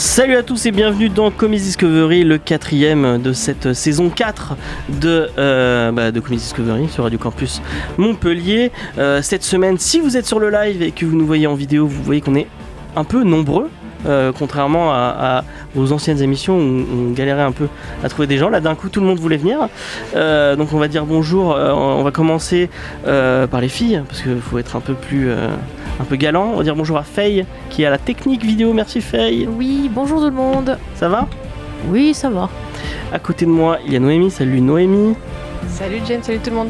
Salut à tous et bienvenue dans Comics Discovery, le quatrième de cette saison 4 de, euh, bah, Discovery sur Radio Campus Montpellier. Euh, cette semaine, si vous êtes sur le live et que vous nous voyez en vidéo, vous voyez qu'on est un peu nombreux. euh, contrairement à, à vos anciennes émissions où on galérait un peu à trouver des gens, là d'un coup tout le monde voulait venir. Euh, donc on va dire bonjour. on va commencer par les filles parce qu'il faut être un peu plus un peu galant. On va dire bonjour à Faye qui est à la technique vidéo. Merci Faye. Oui, bonjour tout le monde. Ça va? Oui, ça va. À côté de moi, il y a Noémie. Salut Noémie, Salut James, salut tout le monde.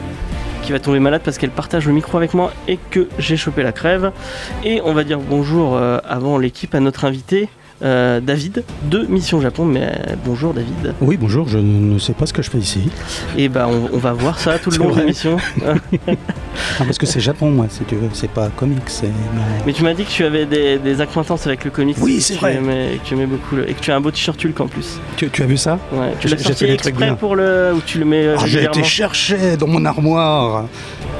qui va tomber malade parce qu'elle partage le micro avec moi et que j'ai chopé la crève. Et on va dire bonjour euh, avant l'équipe à notre invité. Euh, David de Mission Japon, mais euh, bonjour David. Oui, bonjour, je ne sais pas ce que je fais ici. Et bah on, on va voir ça tout le long de l'émission. Ah, parce que c'est Japon, moi, si tu veux, c'est pas comics, non. mais tu m'as dit que tu avais des, des acquaintances avec le comics. Oui, c'est vrai. aimais- que tu aimais beaucoup le- et que tu as un beau t-shirt Hulk en plus. Tu, tu as vu ça Ouais. Tu l'as sorti trucs exprès bien. pour le ou tu le mets euh, Ah, J'ai été chercher dans mon armoire.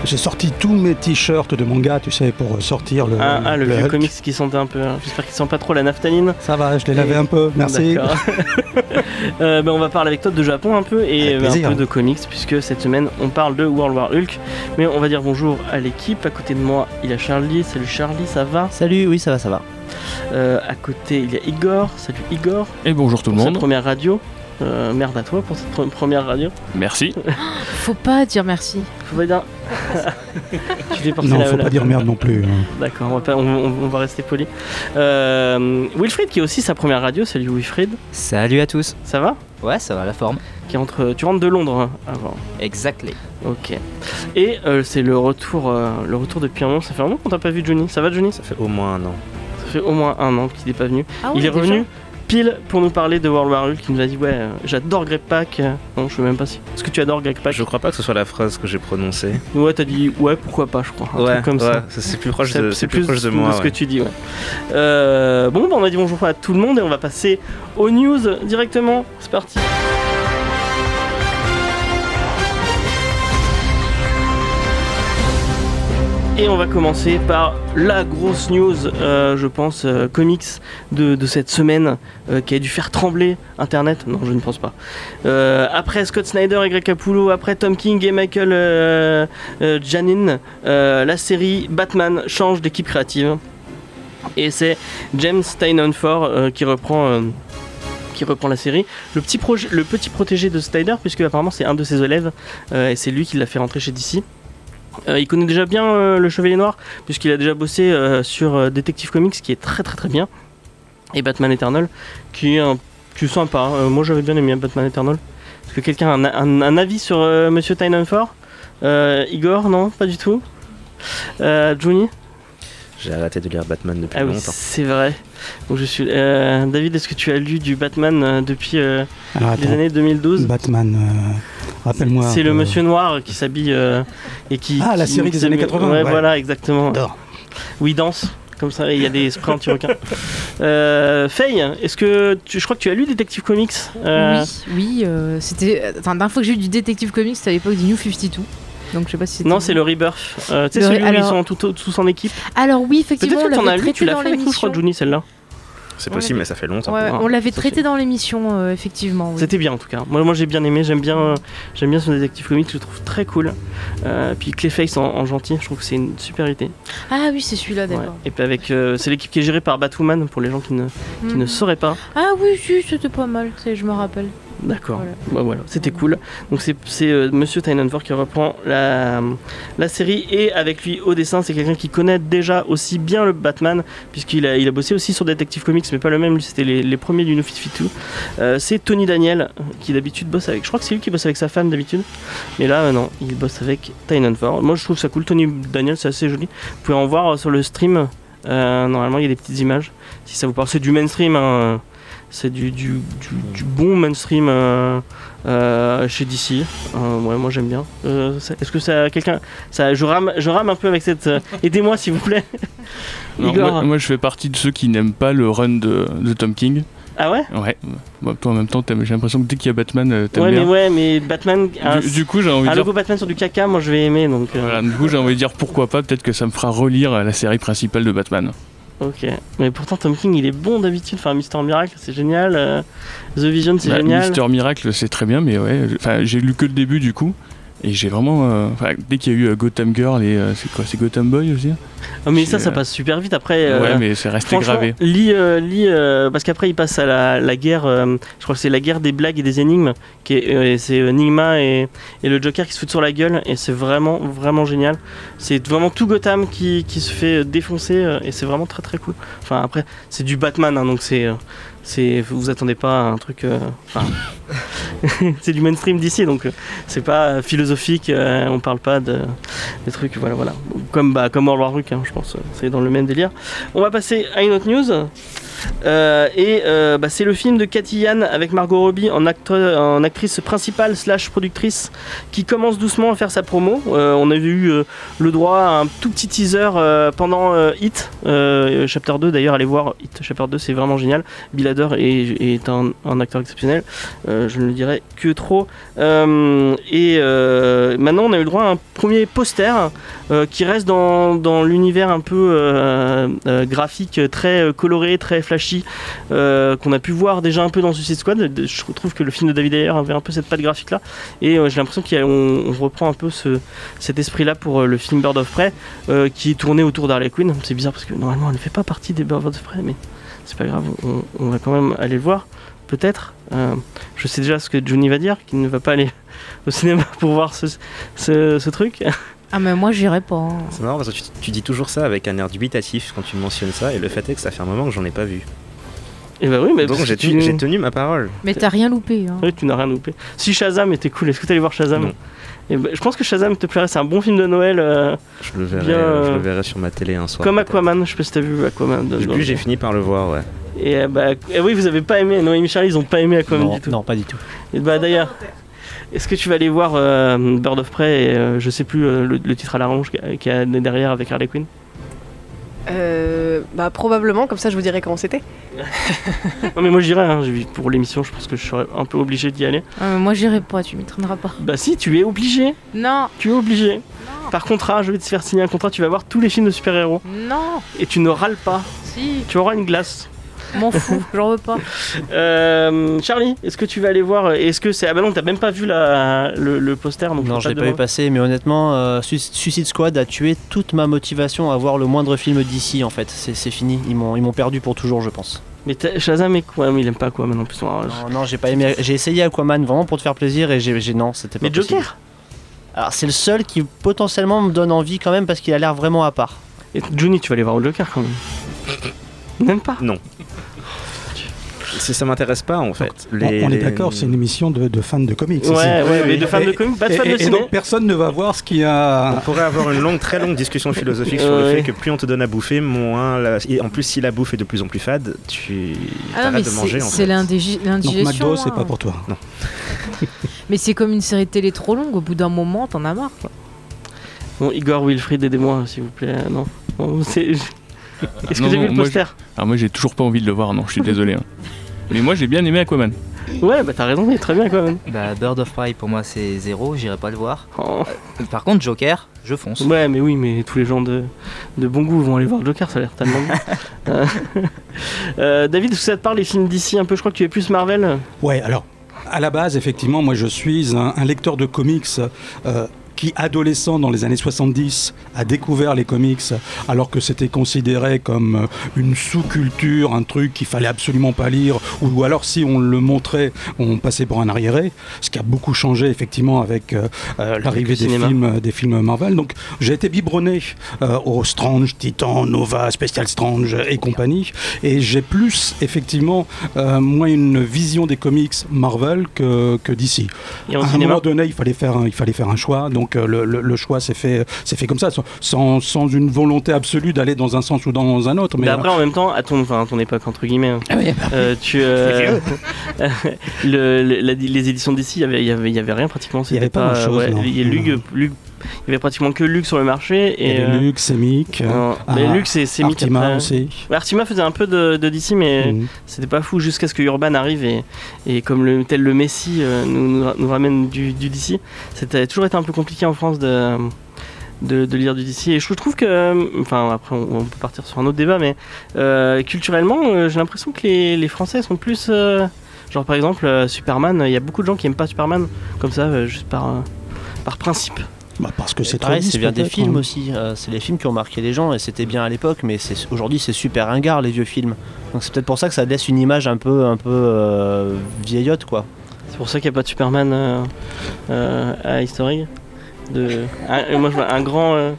J'ai sorti tous mes t-shirts de manga, tu sais, pour sortir le. Ah, ah, le, vieux Hulk. comics qui sentait un peu. hein. J'espère qu'il sent pas trop la naphtaline. Ça va, je l'ai lavé un peu, merci. D'accord. Euh, ben, on va parler avec toi de Japon un peu et euh, un peu de comics puisque cette semaine on parle de World War Hulk. Mais on va dire bonjour à l'équipe. À côté de moi il y a Charlie. Salut Charlie, ça va? Salut, oui, ça va, ça va. Euh, À côté il y a Igor. Salut Igor. Et bonjour tout le Pour monde. première radio. Euh, merde à toi pour cette pre- première radio. Merci. Faut pas dire merci. Faut pas dire. tu fais Non, la- faut la- pas dire merde non plus. hein. D'accord, on va, pas- on- on- on va rester poli. Euh, Wilfried qui est aussi sa première radio. Salut Wilfried. Salut à tous. Ça va? Ouais, ça va, la forme. qui rentre, Tu rentres de Londres hein, avant. Exactly. Ok. Et euh, c'est le retour, euh, le retour depuis un moment. Ça fait un moment qu'on t'a pas vu, Johnny. Ça va, Johnny? Ça Ça fait au moins un an. fait au moins un an qu'il n'est pas venu. Ah Il est déjà? revenu pile pour nous parler de World War Hulk. Il nous a dit ouais, euh, j'adore Greg. Euh, Non, je sais même pas si. Est-ce que tu adores Greg Pak? Je crois pas que ce soit la phrase que j'ai prononcée. Ouais, t'as dit ouais, pourquoi pas, je crois. Un ouais, truc comme ouais, ça. c'est plus proche C'est de, c'est c'est plus proche de moi. ce que tu dis, ouais. Euh, bon, bah, on a dit bonjour à tout le monde et on va passer aux news directement. C'est parti. Et on va commencer par la grosse news, euh, je pense, euh, comics de, cette semaine euh, qui a dû faire trembler Internet. Non, je ne pense pas. Après Scott Snyder et Greg Capullo, après Tom King et Michael Janin, la série Batman change d'équipe créative. Et c'est James euh, qui reprend. qui reprend la série. Le petit, le petit protégé de Snyder, puisque apparemment c'est un de ses élèves, et c'est lui qui l'a fait rentrer chez DC. Euh, il connaît déjà bien euh, le Chevalier Noir, puisqu'il a déjà bossé euh, sur Detective Comics, qui est très très très bien, et Batman Eternal, qui est, un, est sympa. Euh, moi j'avais bien aimé Batman Eternal. Est-ce que quelqu'un a un, avis sur Monsieur Tynion-Ford Euh, Igor, non, pas du tout? Johnny? J'ai arrêté de lire Batman depuis Ah oui, longtemps. c'est vrai. Donc je suis. euh, David, est-ce que tu as lu du Batman euh, depuis euh, Alors, les années 2012 Batman, euh, rappelle-moi. C'est le monsieur noir qui s'habille euh, et qui. Ah, la qui- série des années s'habille- 80, Ouais, ouais. voilà, exactement. Il danse. Comme ça, et il y a des sprays anti-requins. Euh, Faye, est-ce que. Tu, je crois que tu as lu Detective Comics euh, Oui, oui. euh, c'était. Enfin, la dernière fois que j'ai eu du Detective Comics, c'était à l'époque du New 52. Donc je sais pas si c'était. Non, c'est le Rebirth. Euh, tu sais, celui où ils alors- sont tout- tous en équipe. Alors oui, effectivement, Peut-être que tu en as lu, tu l'as fait avec nous, je crois. Johnny, celle-là. C'est possible, mais- ça fait longtemps. Ouais, Ah, on l'avait traité dans l'émission, euh, effectivement. oui. C'était bien en tout cas. Moi, moi j'ai bien aimé, j'aime bien, euh, j'aime bien son Detective Comics, je le trouve très cool. Euh, puis Clayface en, en gentil, je trouve que c'est une super idée. Ah oui, c'est celui-là, Ouais. d'accord. Et puis avec, euh, c'est l'équipe qui est gérée par Batwoman pour les gens qui ne, qui ne Mhm. sauraient pas. Ah oui, si, c'était pas mal, je me rappelle. D'accord. Voilà. Bah voilà, c'était cool. Donc c'est euh, Monsieur Tynanford qui reprend la, la série et avec lui au dessin, c'est quelqu'un qui connaît déjà aussi bien le Batman puisqu'il a, il a bossé aussi sur Detective Comics, mais pas le même. C'était les, les premiers du New 52. Euh, c'est Tony Daniel qui d'habitude bosse avec. Je crois que c'est lui qui bosse avec sa femme d'habitude, mais là euh, non, il bosse avec Tynanford. Moi, je trouve ça cool. Tony Daniel, c'est assez joli. Vous pouvez en voir euh, sur le stream. Euh, normalement, il y a des petites images. Si ça vous parle, c'est du mainstream. hein. C'est du, du, du- du bon mainstream euh, euh, chez DC. Euh, ouais, moi j'aime bien. Est-ce que ça quelqu'un ça je rame je rame un peu avec cette aidez-moi s'il vous plaît. Igor. moi, moi, je fais partie de ceux qui n'aiment pas le run de, de Tom King. Ah ouais? Ouais. Toi en même temps, j'ai l'impression que dès qu'il y a Batman, t'aimes Ouais bien. mais ouais mais Batman un, Du, du coup, j'ai envie un de dire. logo Batman sur du caca moi je vais aimer donc Voilà, du coup, j'ai envie de dire pourquoi pas, peut-être que ça me fera relire la série principale de Batman. Ok, mais pourtant Tom King il est bon d'habitude, enfin Mister Miracle c'est génial, euh, The Vision c'est Bah, génial. Mister Miracle, c'est très bien, mais ouais, enfin, j'ai lu que le début du coup. Et j'ai vraiment. euh, dès qu'il y a eu euh, Gotham Girl et. euh, c'est quoi C'est Gotham Boy aussi Ah, mais ça ça passe super vite après. Ouais, mais c'est resté gravé. Lis, lis, parce qu'après il passe à la, la guerre, je crois que c'est la guerre des blagues et des énigmes, qui c'est euh, Nigma et, et le Joker qui se foutent sur la gueule, et c'est vraiment vraiment génial. C'est vraiment tout Gotham qui, qui se fait défoncer, et c'est vraiment très très cool. Enfin après c'est du Batman, hein, donc c'est... vous attendez pas à un truc. euh, enfin, c'est du mainstream d'ici, donc euh, c'est pas euh, philosophique. euh, on parle pas de des trucs, voilà, voilà. Comme bah, comme World hein, je pense. C'est dans le même délire. On va passer à une autre news. Euh, et euh, bah, c'est le film de Cathy Yan avec Margot Robbie en, actrice principale slash productrice qui commence doucement à faire sa promo. Euh, on avait eu le droit à un tout petit teaser pendant Hit, Chapter 2 d'ailleurs, allez voir Hit Chapter 2, c'est vraiment génial. Bill est, est un, acteur exceptionnel, je ne le dirai que trop. Et maintenant on a eu le droit à un premier poster qui reste dans, dans l'univers un peu graphique très coloré, très euh, qu'on a pu voir déjà un peu dans Suicide Squad. Je trouve que le film de David Ayer avait un peu cette patte graphique là, et euh, j'ai l'impression qu'on on reprend un peu ce, cet esprit là pour euh, le film Bird of Prey, qui est tourné autour d'Harley Quinn. C'est bizarre parce que normalement elle ne fait pas partie des Bird of Prey, mais c'est pas grave, on, va quand même aller le voir. Peut-être. Je sais déjà ce que Johnny va dire, qu'il ne va pas aller au cinéma pour voir ce truc. Ah, mais moi j'irai pas. hein. C'est marrant parce que tu, tu dis toujours ça avec un air dubitatif quand tu mentionnes ça, et le fait est que ça fait un moment que j'en ai pas vu. Et bah oui, mais Donc parce j'ai tu- tenu, j'ai tenu ma parole. Mais t'as rien loupé. Hein. Oui, tu n'as rien loupé. Si Shazam était cool, est-ce que tu allais voir Shazam? Non. Eh ben, Je pense que Shazam te plairait, c'est un bon film de Noël, euh, Je le verrai, Bien, euh, je euh, le verrai sur ma télé un soir. comme. Aquaman. Je sais pas si t'as vu Aquaman. de- J'ai dans- vu, j'ai fini par le voir, ouais. Et euh, bah, eh oui, vous avez pas aimé, Noémie Charlie, ils ont pas aimé Aquaman non, du tout. non, pas du tout. Et bah d'ailleurs, est-ce que tu vas aller voir euh, Bird of Prey et euh, je sais plus euh, le, le titre à la ronge qui qui a derrière avec Harley Quinn? Euh, bah probablement, comme ça je vous dirai comment c'était. Non mais moi j'irai, hein, pour l'émission, je pense que je serais un peu obligé d'y aller. Ah, mais moi j'irai pas, tu m'y traîneras pas. Bah si, tu es obligé, Non, tu es obligé. Par contrat, je vais te faire signer un contrat, tu vas voir tous les films de super-héros non, et tu ne râles pas, si, tu auras une glace. M'en fous, j'en veux pas. Euh, Charlie, est-ce que tu vas aller voir Est-ce que c'est ah bah non, t'as même pas vu la, le, le poster donc Non, je l'ai pas vu passer, mais honnêtement, euh, Su- Suicide Squad a tué toute ma motivation à voir le moindre film d'ici en fait. C'est fini, ils m'ont ils m'ont perdu pour toujours, je pense. Mais Shazam est quoi? Mais il aime pas quoi maintenant plus. Non, non, j'ai pas aimé. J'ai essayé Aquaman vraiment pour te faire plaisir et j'ai non, c'était pas Mais possible. Joker Alors c'est le seul qui potentiellement me donne envie quand même parce qu'il a l'air vraiment à part. Et Johnny, tu vas aller voir au Joker quand même. N'aime pas? Non. Si ça m'intéresse pas en fait. On- Les- on est les- d'accord, c'est une émission de, de fans de comics. Ouais, mais de fans de comics, pas de et- fans de et- et ciné. donc personne ne va voir ce qu'il y On a. pourrait avoir une longue, très longue discussion philosophique sur Ouais. le fait que plus on te donne à bouffer, moins. la- Et en plus, si la bouffe est de plus en plus fade, tu Ah non, arrêtes de manger c'est en c'est fait. l'indigi- Donc l'indigestion. McDo, c'est hein. pas pour toi. Mais c'est comme une série de télé trop longue, au bout d'un moment, t'en as marre. Quoi. Bon, Igor Wilfried, aidez-moi s'il vous plaît. Non. Non, c'est- Est-ce que vu le moi, poster Alors moi j'ai toujours pas envie de le voir, non, je suis désolé. hein. Mais moi j'ai bien aimé Aquaman. Ouais, bah t'as raison, il est très bien quand même. Bah, Bird of Prey pour moi c'est zéro, j'irai pas le voir. Oh. Par contre, Joker, je fonce. Ouais, mais oui, mais tous les gens de, de bon goût vont aller voir Joker, ça a l'air tellement bien. Euh, euh, David, est-ce que ça te parle les films d'ici un peu Je crois que tu es plus Marvel. Ouais, alors, à la base, effectivement, moi je suis un, un lecteur de comics euh, qui, adolescent dans les années 70, a découvert les comics alors que c'était considéré comme euh, une sous-culture, un truc qu'il fallait absolument pas lire, ou, alors si on le montrait, on passait pour un arriéré, ce qui a beaucoup changé effectivement avec euh, euh, l'arrivée des films, des films Marvel. Donc j'ai été biberonné euh, au Strange, Titan, Nova, Special Strange et compagnie, et j'ai plus effectivement euh, moi une vision des comics Marvel que, que d'ici. À un moment donné, il fallait faire un, il fallait faire un choix. Donc, donc euh, le, le- le choix s'est fait, comme ça, sans, sans une volonté absolue d'aller dans un sens ou dans un autre. Mais, Mais après, en même temps, à ton, enfin, à ton époque, entre guillemets, Ah oui, bah, euh, tu, euh, le- le- la- les éditions d'ici, il y avait, il y avait, il y avait rien pratiquement. Il y avait pas grand-chose, ouais, non. il y a Lug, Lug- il y avait pratiquement que Lug sur le marché. Et, euh, Luc, Semic, non, ah, mais Lug, c'est c'est mis Artima après. aussi. Ouais, Artima faisait un peu de, de DC, mais Mhm. c'était pas fou jusqu'à ce que Urban arrive et, et comme le, tel le Messi euh, nous, nous, nous ramène du, du DC. C'était toujours été un peu compliqué en France de, de, de lire du DC. Et je trouve que, enfin après on, on peut partir sur un autre débat, mais euh, culturellement, euh, j'ai l'impression que les, les Français sont plus... euh, genre par exemple euh, Superman, il y a beaucoup de gens qui aiment pas Superman comme ça, euh, juste par, euh, par principe. Bah, parce que c'est trop c'est bien des films hein. aussi. euh, c'est les films qui ont marqué les gens et c'était bien à l'époque, mais c'est- aujourd'hui c'est super ringard les vieux films. Donc c'est peut-être pour ça que ça laisse une image un peu, un peu euh, vieillotte quoi. C'est pour ça qu'il n'y a pas de Superman euh, euh, à History. De... un- moi, je vois un grand. euh,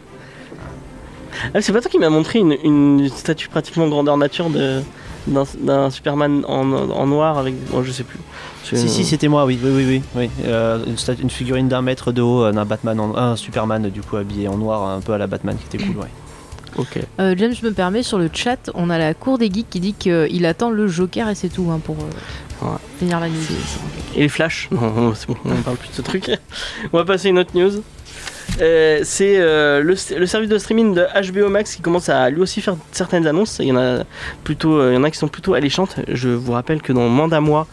Ah, c'est pas toi qui m'a montré une, une statue pratiquement grandeur nature de d'un Superman en, en noir avec. Bon, je sais plus. Si si c'était moi, oui, oui, oui, oui. oui. Euh, une, figurine d'un mètre de haut, euh, d'un Batman, en- un Superman du coup habillé en noir, un peu à la Batman, qui était cool, ouais. Ok. Euh, James, je me permets, sur le chat, on a la cour des geeks qui dit qu'il attend le Joker et c'est tout hein, pour euh, Ouais. finir la nuit. Et les flashs Non, c'est bon, on parle plus de ce truc. on va passer une autre news. Euh, c'est euh, le, service de streaming de HBO Max qui commence à lui aussi faire certaines annonces. Il y en a plutôt, euh, il y en a qui sont plutôt alléchantes. Je vous rappelle que dans moins d'un mois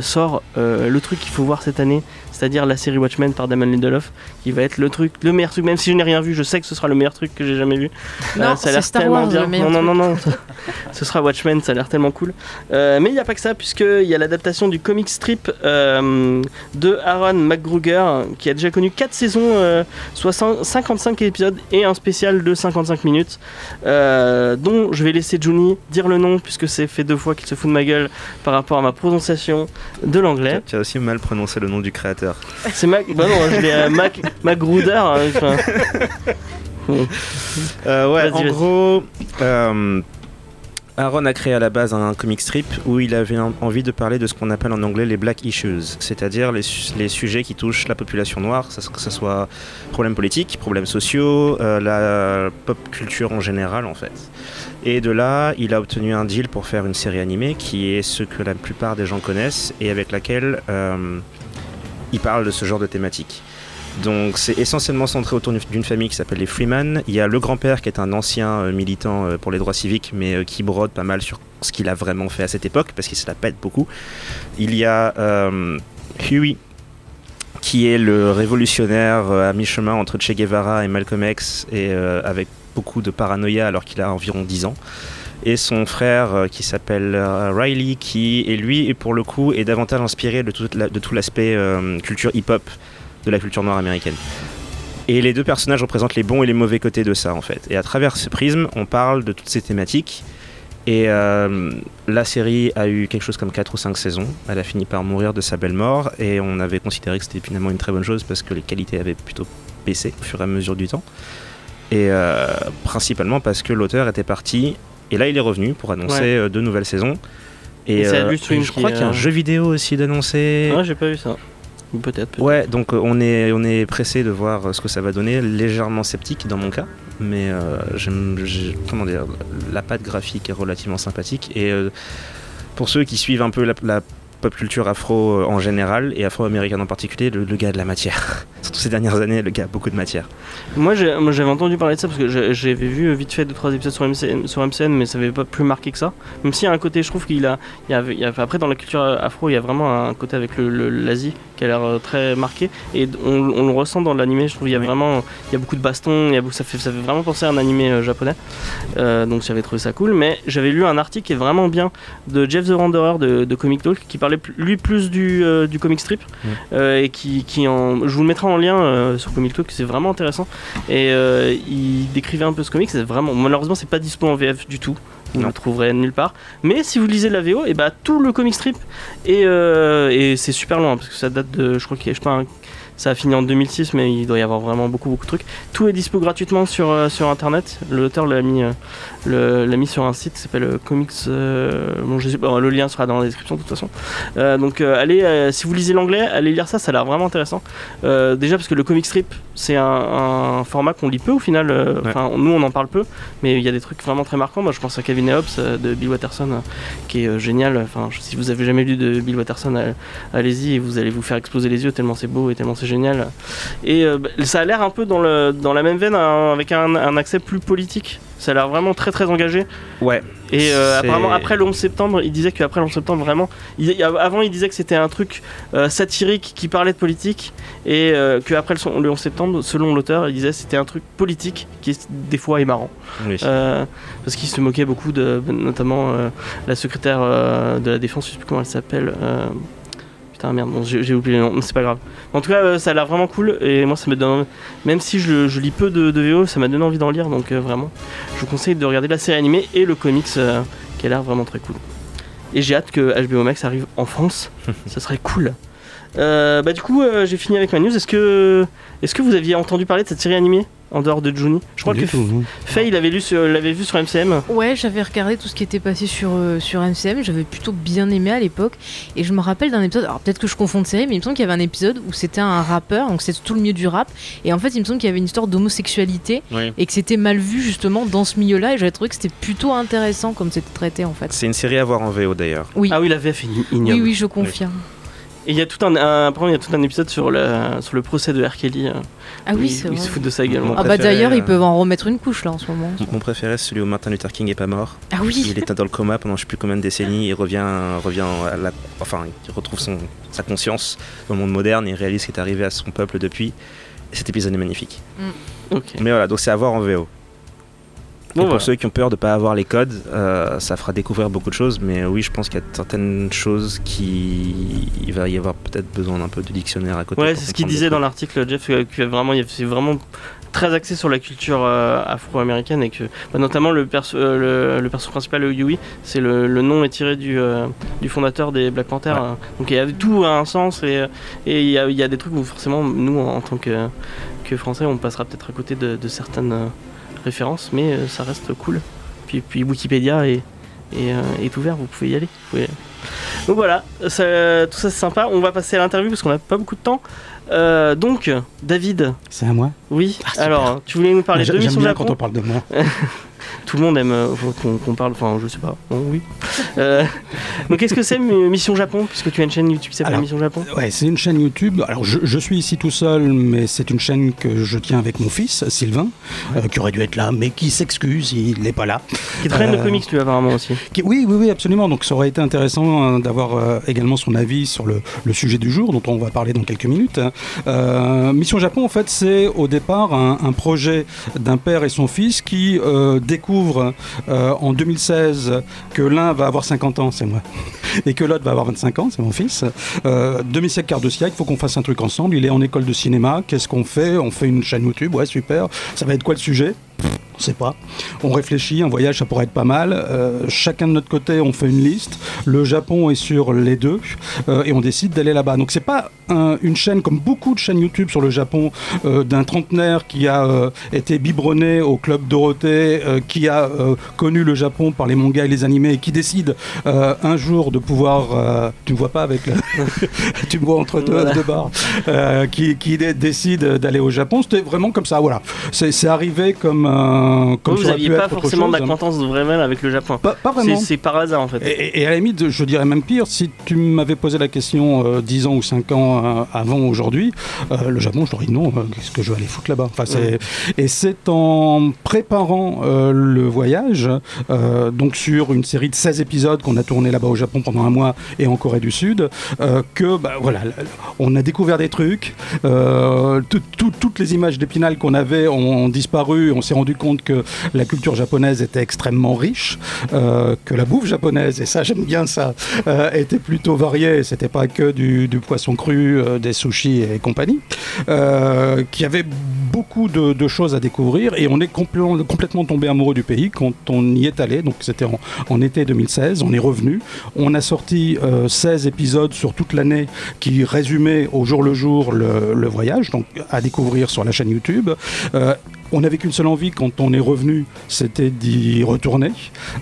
sort le truc qu'il faut voir cette année, c'est-à-dire la série Watchmen par Damon Lindelof, qui va être le truc, le meilleur truc. Même si je n'ai rien vu, je sais que ce sera le meilleur truc que j'ai jamais vu. Non, Euh, ça a l'air Star tellement Wars, bien. non, non, non, non. ce sera Watchmen, ça a l'air tellement cool. Euh, mais il n'y a pas que ça, puisqu'il y a l'adaptation du comic strip euh, de Aaron McGruger, qui a déjà connu 4 saisons, euh, 60 55 épisodes et un spécial de 55 minutes, euh, dont je vais laisser Juni dire le nom, puisque c'est fait deux fois qu'il se fout de ma gueule par rapport à ma prononciation de l'anglais. Tu as aussi mal prononcé le nom du créateur. C'est Mac. Bah non, je l'ai euh, Mac, McGruder. hein, enfin. Euh, ouais, Vas-y, en vas-y. gros, euh, Aaron a créé à la base un comic strip où il avait en- envie de parler de ce qu'on appelle en anglais les black issues, c'est-à-dire les, su- les sujets qui touchent la population noire, ça- que ce soit problèmes politiques, problèmes sociaux, euh, la pop culture en général en fait. Et de là, il a obtenu un deal pour faire une série animée qui est ce que la plupart des gens connaissent et avec laquelle euh, il parle de ce genre de thématique. Donc c'est essentiellement centré autour d'une- famille qui s'appelle les Freeman. Il y a le grand-père qui est un ancien euh, militant euh, pour les droits civiques, mais euh, qui brode pas mal sur ce qu'il a vraiment fait à cette époque, parce qu'il se la pète beaucoup. Il y a Huey, qui est le révolutionnaire à mi-chemin entre Che Guevara et Malcolm X, et avec beaucoup de paranoïa alors qu'il a environ 10 ans. Et son frère euh, qui s'appelle euh, Riley, qui est lui, et pour le coup, est davantage inspiré de tout, de tout l'aspect euh, culture hip-hop de la culture noire américaine. Et les deux personnages représentent les bons et les mauvais côtés de ça, en fait. Et à travers ce prisme, on parle de toutes ces thématiques. Et la série a eu quelque chose comme 4 ou 5 saisons. Elle a fini par mourir de sa belle mort. Et on avait considéré que c'était finalement une très bonne chose parce que les qualités avaient plutôt baissé au fur et à mesure du temps. Et principalement parce que l'auteur était parti. Et là, il est revenu pour annoncer Ouais. euh, deux nouvelles saisons. Et, Et euh, je crois qu'il y a un euh, jeu vidéo aussi d'annoncer. Ouais, j'ai pas vu ça. Ou Peut-être. Ouais, donc euh, on est, on est pressé de voir ce que ça va donner, légèrement sceptique dans mon cas, mais euh, j'aime, comment dire, la patte graphique est relativement sympathique. Et euh, pour ceux qui suivent un peu la, la pop culture afro euh, en général et afro-américaine en particulier, le, le gars de la matière. Surtout ces dernières années, le gars a beaucoup de matière. Moi, j'avais entendu parler de ça parce que j'avais vu euh, vite fait 2-3 épisodes sur MCN, sur MCN, mais ça avait pas plus marqué que ça. Même s'il y a un côté, je trouve qu'il a, il y a, il y a- après dans la culture afro, il y a vraiment un côté avec l'Asie qui a l'air euh, très marqué et on, on le ressent dans l'animé. Je trouve il y a vraiment, il y a beaucoup de bastons, il y a ça fait, ça fait vraiment penser à un animé euh, japonais. Euh, donc j'avais trouvé ça cool. Mais j'avais lu un article qui est vraiment bien de Jeff the Wanderer de, de Comic Talk qui parlait lui plus du, euh, du comic strip euh, et qui, qui en, je vous le mettrai en lien euh, sur Comic Talk. C'est vraiment intéressant. Et il décrivait un peu ce comic, c'est vraiment malheureusement c'est pas dispo en VF du tout. Vous Non. le trouverez nulle part. Mais si vous lisez la VO, et bah tout le comic strip et, et c'est super loin parce que ça date de je crois qu'il y a- je sais pas un- ça a fini en 2006 mais il doit y avoir vraiment beaucoup beaucoup de trucs. Tout est dispo gratuitement sur, euh, sur internet. L'auteur l'a mis euh, l'a mis sur un site qui s'appelle euh, Comics. euh, bon, je sais pas, le lien sera dans la description de toute façon. Euh, donc, euh, allez, euh, si vous lisez l'anglais, allez lire ça, ça a l'air vraiment intéressant. Euh, déjà parce que le comic strip, c'est un, un format qu'on lit peu au final. euh, Ouais. Enfin, nous, on en parle peu, mais il y a des trucs vraiment très marquants. Moi, je pense à Kevin et Hobbes euh, de Bill Watterson, euh, qui est euh, génial. Enfin, si vous avez jamais lu de Bill Watterson, euh, allez-y et vous allez vous faire exploser les yeux tellement c'est beau et tellement c'est génial. Et euh, bah, ça a l'air un peu dans, le, dans la même veine, hein, avec un, un accès plus politique. Ça a l'air vraiment très très engagé. Ouais. Et euh, apparemment, après le 11 septembre, il disait qu'après le 11 septembre, vraiment. il- avant, il disait que c'était un truc euh, satirique qui parlait de politique. Et euh, qu'après le, son- le 11 septembre, selon l'auteur, il disait que c'était un truc politique qui, est, des fois, est marrant. Oui. Parce qu'il se moquait beaucoup de, notamment la secrétaire de la défense, je sais plus comment elle s'appelle. Putain merde, bon, j'ai oublié le nom, mais c'est pas grave. En tout cas, euh, ça a l'air vraiment cool et moi ça me donne, même si je, lis peu de, de VO, ça m'a donné envie d'en lire. Donc euh, vraiment, je vous conseille de regarder la série animée et le comics euh, qui a l'air vraiment très cool. Et j'ai hâte que HBO Max arrive en France, ça serait cool. Euh, bah du coup, euh, j'ai fini avec ma news. Est-ce que, est-ce que vous aviez entendu parler de cette série animée? En dehors de Juni Je crois Du que tout. Faye l'avait lu l'avait vu sur MCM. Ouais, j'avais regardé tout ce qui était passé sur, euh, sur MCM, j'avais plutôt bien aimé à l'époque. Et je me rappelle d'un épisode, alors peut-être que je confonds de série, mais il me semble qu'il y avait un épisode où c'était un rappeur, donc c'était tout le milieu du rap. Et en fait, il me semble qu'il y avait une histoire d'homosexualité Oui. et que c'était mal vu justement dans ce milieu-là. Et j'avais trouvé que c'était plutôt intéressant comme c'était traité en fait. C'est une série à voir en VO d'ailleurs. Oui. Ah oui, la VF est ignoble. Oui, oui, je confirme. Et il y a tout un, un, après, il y a tout un épisode sur le, sur le procès de R. Kelly. euh, Ah oui, il- c'est vrai. se fout de ça également. Ah bah d'ailleurs, euh, ils peuvent en remettre une couche là en ce moment. Mon préféré, c'est celui où Martin Luther King est pas mort. Ah oui. Il était dans le coma pendant je sais plus combien de décennies. Il revient, revient à la, enfin, il retrouve son, sa conscience dans le monde moderne. Il réalise ce qui est arrivé à son peuple depuis. Et cet épisode est magnifique. Ok. Mais voilà, donc c'est à voir en VO. Bon, pour voilà. ceux qui ont peur de pas avoir les codes, euh, ça fera découvrir beaucoup de choses. Mais oui, je pense qu'il y a certaines choses qui, il va y avoir peut-être besoin d'un peu de dictionnaire à côté. Ouais, c'est ce qu'il disait dans l'article, Jeff, euh, que vraiment, c'est vraiment très axé sur la culture euh, afro-américaine et que bah, notamment le perso, euh, le, le perso principal, le Yui, c'est le, le nom est tiré du, euh, du fondateur des Black Panthers. Ouais. hein. Donc il y a tout a un sens et il y, a, il y a des trucs où forcément nous en, en tant que, que français on passera peut-être à côté de, de certaines références, mais euh, ça reste cool. Puis, puis Wikipédia est, est, euh, est ouvert, vous pouvez y aller. Pouvez- Donc voilà, ça- tout ça c'est sympa. On va passer à l'interview parce qu'on n'a pas beaucoup de temps. Euh, donc, David, C'est à moi? oui. Ah. Alors, tu voulais nous parler de Mission Japon quand on parle de moi. Tout le monde aime euh, qu'on parle, enfin, je sais pas. Bon, oui. Euh, donc, qu'est-ce que c'est Mission Japon Puisque tu as une chaîne YouTube qui s'appelle Mission Japon? Ouais, c'est une chaîne YouTube. Alors, je, je suis ici tout seul, mais c'est une chaîne que je tiens avec mon fils, Sylvain, euh, qui aurait dû être là, mais qui s'excuse, il n'est pas là. Qui traîne de comics, tu apparemment aussi. Qui- oui, oui, oui, absolument. Donc, ça aurait été intéressant euh, d'avoir également son avis sur le, le sujet du jour, dont on va parler dans quelques minutes. Euh, Mission Japon, en fait, c'est au départ un, un projet d'un père et son fils qui euh, euh, en 2016 que l'un va avoir 50 ans, c'est moi, et que l'autre va avoir 25 ans, c'est mon fils. Euh, demi-siècle, quart de siècle, faut qu'on fasse un truc ensemble. Il est en école de cinéma. Qu'est-ce qu'on fait? On fait une chaîne YouTube, ouais, super. Ça va être quoi le sujet? On sait pas. On réfléchit, un voyage ça pourrait être pas mal. Euh, chacun de notre côté, on fait une liste. Le Japon est sur les deux euh, et on décide d'aller là-bas. Donc c'est pas un- une chaîne comme beaucoup de chaînes YouTube sur le Japon euh, d'un trentenaire qui a été biberonné au club Dorothée, qui a connu le Japon par les mangas et les animés et qui décide un jour de pouvoir. tu me vois pas avec tu me vois entre deux, Voilà. barres. Euh, qui, qui dé- décide d'aller au Japon. C'était vraiment comme ça. Voilà. C'est arrivé comme. Euh, comme vous ça aurait n'aviez pas forcément d'acquaintance vraiment avec le Japon. Pas, vraiment. c'est par hasard en fait. Et, et- à la limite, je dirais même pire, si tu m'avais posé la question euh, 10 ans ou 5 ans euh, avant aujourd'hui, euh, le Japon, je t'aurais dit non, qu'est-ce que je vais aller foutre là-bas? Enfin, c'est- Et c'est en préparant le voyage, donc sur une série de 16 épisodes qu'on a tourné là-bas au Japon pendant un mois et en Corée du Sud, que bah, voilà, là, là, on a découvert des trucs, tout- tout- toutes les images d'Épinal qu'on avait ont disparu, on s'est rendu compte que la culture japonaise était extrêmement riche, euh, que la bouffe japonaise, et ça j'aime bien ça, euh, était plutôt variée, c'était pas que du, poisson cru, euh, des sushis et compagnie, qu'il y avait beaucoup de, choses à découvrir. Et on est complètement, tombé amoureux du pays quand on y est allé, donc c'était en, été 2016, on est revenu, on a sorti euh, 16 épisodes sur toute l'année qui résumaient au jour le jour le voyage, donc à découvrir sur la chaîne YouTube. On n'avait qu'une seule envie quand on est revenu, c'était d'y retourner,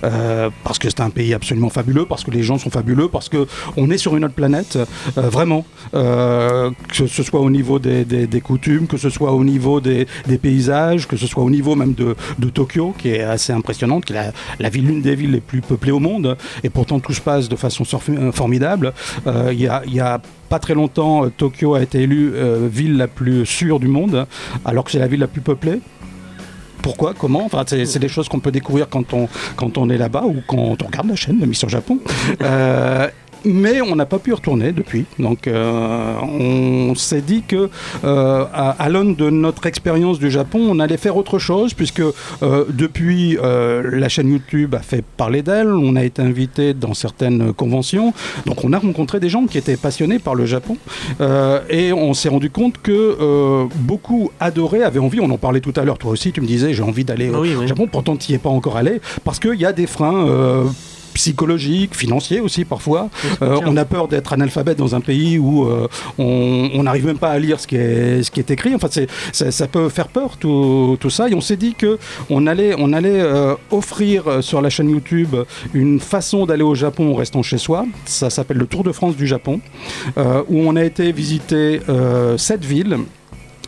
euh, parce que c'est un pays absolument fabuleux, parce que les gens sont fabuleux, parce que on est sur une autre planète, euh, vraiment, euh, que ce soit au niveau des, coutumes, que ce soit au niveau des, paysages, que ce soit au niveau même de, Tokyo, qui est assez impressionnante, qui est la, ville, l'une des villes les plus peuplées au monde, et pourtant tout se passe de façon formidable. Il y a- pas très longtemps, Tokyo a été élue ville la plus sûre du monde, alors que c'est la ville la plus peuplée. Pourquoi Comment enfin, C'est des choses qu'on peut découvrir quand on, quand on est là-bas ou quand on regarde la chaîne de Mission Japon. Mais on n'a pas pu y retourner depuis. Donc euh, on s'est dit que euh, à, à l'aune de notre expérience du Japon, on allait faire autre chose puisque euh, depuis la chaîne YouTube a fait parler d'elle, on a été invité dans certaines conventions, donc on a rencontré des gens qui étaient passionnés par le Japon et on s'est rendu compte que beaucoup adoraient, avaient envie, on en parlait tout à l'heure, toi aussi tu me disais j'ai envie d'aller au Oui, oui. Japon, pourtant tu n'y es pas encore allé parce qu'il y a des freins. Psychologiques, financiers aussi parfois. Euh, on a peur d'être analphabète dans un pays où euh, on n'arrive même pas à lire ce qui est, ce qui est écrit. Enfin, c'est- ça, ça peut faire peur tout, tout ça. Et on s'est dit que on allait, on allait euh, offrir sur la chaîne YouTube une façon d'aller au Japon en restant chez soi. Ça s'appelle le Tour de France du Japon, où on a été visiter sept villes.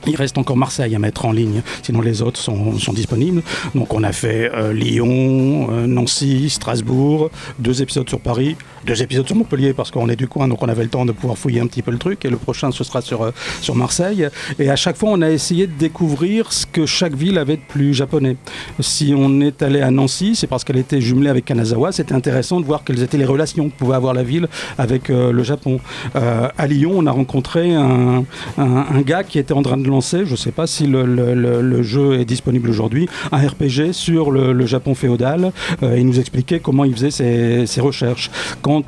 Il reste encore Marseille à mettre en ligne, sinon les autres sont, disponibles. Donc on a fait euh, Lyon, euh, Nancy, Strasbourg, deux épisodes sur Paris, deux épisodes sur Montpellier parce qu'on est du coin, donc on avait le temps de pouvoir fouiller un petit peu le truc. Et le prochain, ce sera sur, euh, sur Marseille. Et à chaque fois, on a essayé de découvrir ce que chaque ville avait de plus japonais. Si on est allé à Nancy, c'est parce qu'elle était jumelée avec Kanazawa. C'était intéressant de voir quelles étaient les relations que pouvait avoir la ville avec euh, le Japon. Euh, à Lyon, on a rencontré un, un- gars qui était en train de lancer, je ne sais pas si le, le- jeu est disponible aujourd'hui, un RPG sur le, Japon féodal. Euh, il nous expliquait comment il faisait ses, ses recherches.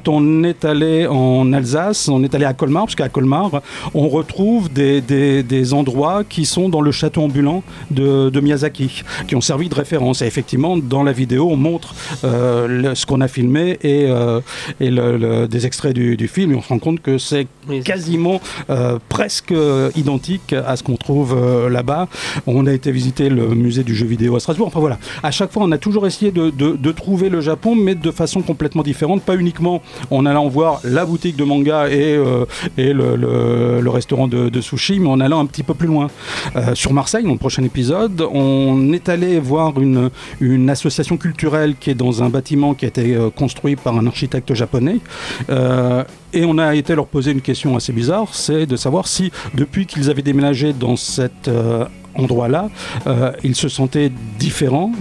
On est allé en Alsace, on est allé à Colmar, parce qu'à Colmar, on retrouve des, des- des endroits qui sont dans le château ambulant de, de Miyazaki, qui ont servi de référence. Et effectivement, dans la vidéo, on montre euh, le- ce qu'on a filmé et, euh, et le- le- des extraits du, du film, et on se rend compte que c'est quasiment euh, presque identique à ce qu'on trouve là-bas. On a été visiter le musée du jeu vidéo à Strasbourg. Enfin voilà, à chaque fois, on a toujours essayé de, de- de trouver le Japon, mais de façon complètement différente, pas uniquement en allant voir la boutique de manga et, euh, et le, restaurant de, sushi, mais en allant un petit peu plus loin. Euh, sur Marseille, dans le prochain épisode, on est allé voir une, une association culturelle qui est dans un bâtiment qui a été euh, construit par un architecte japonais. Et on a été leur poser une question assez bizarre, c'est de savoir si depuis qu'ils avaient déménagé dans cet endroit-là, ils se sentaient différents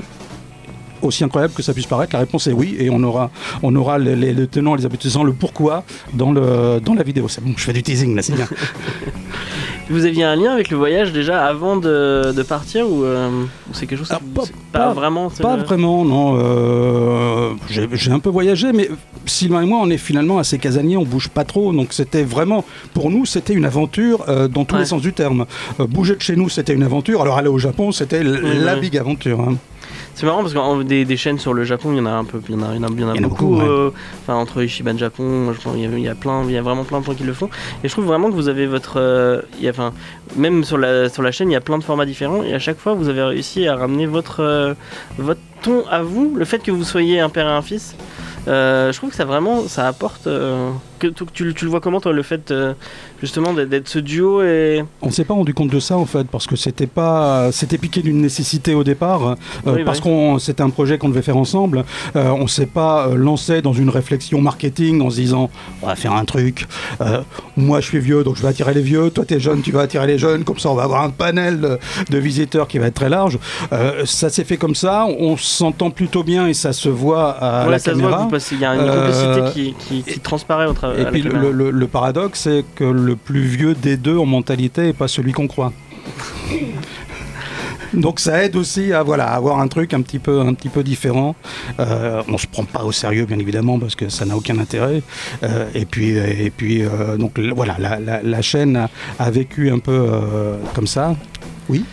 aussi incroyable que ça puisse paraître, la réponse est oui, et on aura, on aura les, les- les tenants, les aboutissants, le pourquoi dans, le, dans la vidéo. C'est bon, je fais du teasing là, c'est bien. Vous aviez un lien avec le voyage déjà avant de, de partir ou euh, ou c'est quelque chose qui vous- c'est pas, vraiment Pas le- vraiment, non. euh, J'ai un peu voyagé, mais Sylvain et moi, on est finalement assez casaniers, on bouge pas trop. Donc c'était vraiment, pour nous, c'était une aventure euh, dans tous les sens du terme. Bouger de chez nous, c'était une aventure. Alors aller au Japon, c'était la big aventure. hein. C'est marrant parce que des, des chaînes sur le Japon, il y en a un peu, il y en a, il y en a, il y en a Il y en a beaucoup. ouais. euh, enfin, entre Ishiban Japon, je pense, il y, a, il y a plein, il y a vraiment plein de gens qui le font. Et je trouve vraiment que vous avez votre, euh, il y a, enfin, même sur la sur la chaîne, il y a plein de formats différents et à chaque fois, vous avez réussi à ramener votre euh, votre ton à vous. Le fait que vous soyez un père et un fils, euh, je trouve que ça vraiment, ça apporte. euh, que tu, tu, tu le vois comment toi, le fait euh, justement d'être- ce duo et On s'est pas rendu compte de ça en fait parce que c'était pas c'était piqué d'une nécessité au départ euh, Oui, parce oui. qu'on c'était un projet qu'on devait faire ensemble. Euh, on s'est pas euh, lancé dans une réflexion marketing en se disant on va faire un truc. Moi je suis vieux donc je vais attirer les vieux. Toi t'es jeune tu vas attirer les jeunes. Comme ça on va avoir un panel de, de visiteurs qui va être très large. Ça s'est fait comme ça. On s'entend plutôt bien et ça se voit à Ouais, la ça se voit passez- il y a une Euh, complicité qui, qui, qui transparaît au travers. et puis le, le- le paradoxe, c'est que le plus vieux des deux en mentalité n'est pas celui qu'on croit. Donc ça aide aussi à voilà à avoir un truc un petit peu un petit peu différent. Euh, on se prend pas au sérieux bien évidemment parce que ça n'a aucun intérêt. Euh, et puis et puis euh, donc voilà la, la- la chaîne a, a vécu un peu euh, comme ça. Oui?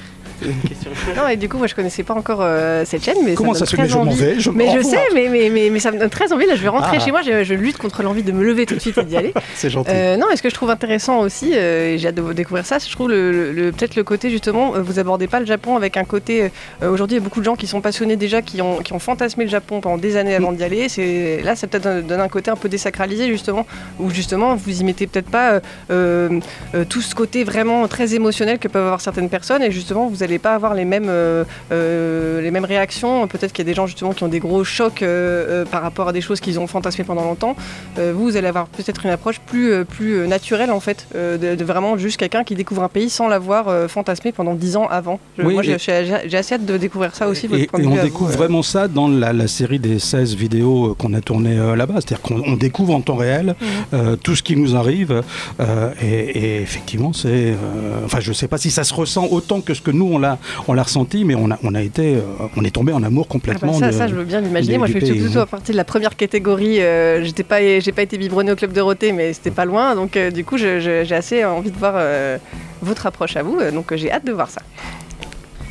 Une question. Non, et du coup, moi, je connaissais pas encore euh, cette chaîne, mais Comment ça, se très Je m'en envie. vais, je Mais je sais, mais, mais, mais, mais ça me donne très envie. Là, je vais rentrer Ah. chez moi. Je, je lutte contre l'envie de me lever tout de suite et d'y aller. C'est gentil. Euh, non, et ce que je trouve intéressant aussi, euh, et j'ai hâte de vous découvrir ça, je trouve le, le- le- peut-être le côté justement, vous abordez pas le Japon avec un côté. euh, Aujourd'hui, il y a beaucoup de gens qui sont passionnés déjà, qui ont, qui ont fantasmé le Japon pendant des années avant d'y aller. C'est là, ça peut-être un- donne un côté un peu désacralisé justement, où justement vous y mettez peut-être pas euh, euh, euh, tout ce côté vraiment très émotionnel que peuvent avoir certaines personnes, et justement vous n'allez pas avoir les mêmes euh, euh, les mêmes réactions. Peut-être qu'il y a des gens justement qui ont des gros chocs euh, par rapport à des choses qu'ils ont fantasmé pendant longtemps. Vous, vous allez avoir peut-être une approche plus, plus naturelle en fait, de, de vraiment juste quelqu'un qui découvre un pays sans l'avoir fantasmé pendant 10 ans avant. Je- Oui, moi, j'ai assez hâte de découvrir ça aussi. Et, et on découvre vous, vraiment ça dans la, la série des 16 vidéos qu'on a tournées là-bas. C'est-à-dire qu'on on découvre en temps réel Mhm. tout ce qui nous arrive. et, et effectivement, c'est. enfin, je ne sais pas si ça se ressent autant que ce que nous, on l'a, on l'a ressenti, mais on a, on a été. euh, on est tombé en amour Ah bah complètement. ça, de- ça, je veux bien l'imaginer. Moi, je fais plutôt hein. à partir de la première catégorie. euh, j'étais pas, j'ai pas été biberonné au club Dorothée, mais c'était pas loin. Donc, euh, du coup, j'ai assez envie de voir euh, votre approche à vous. donc, j'ai hâte de voir ça.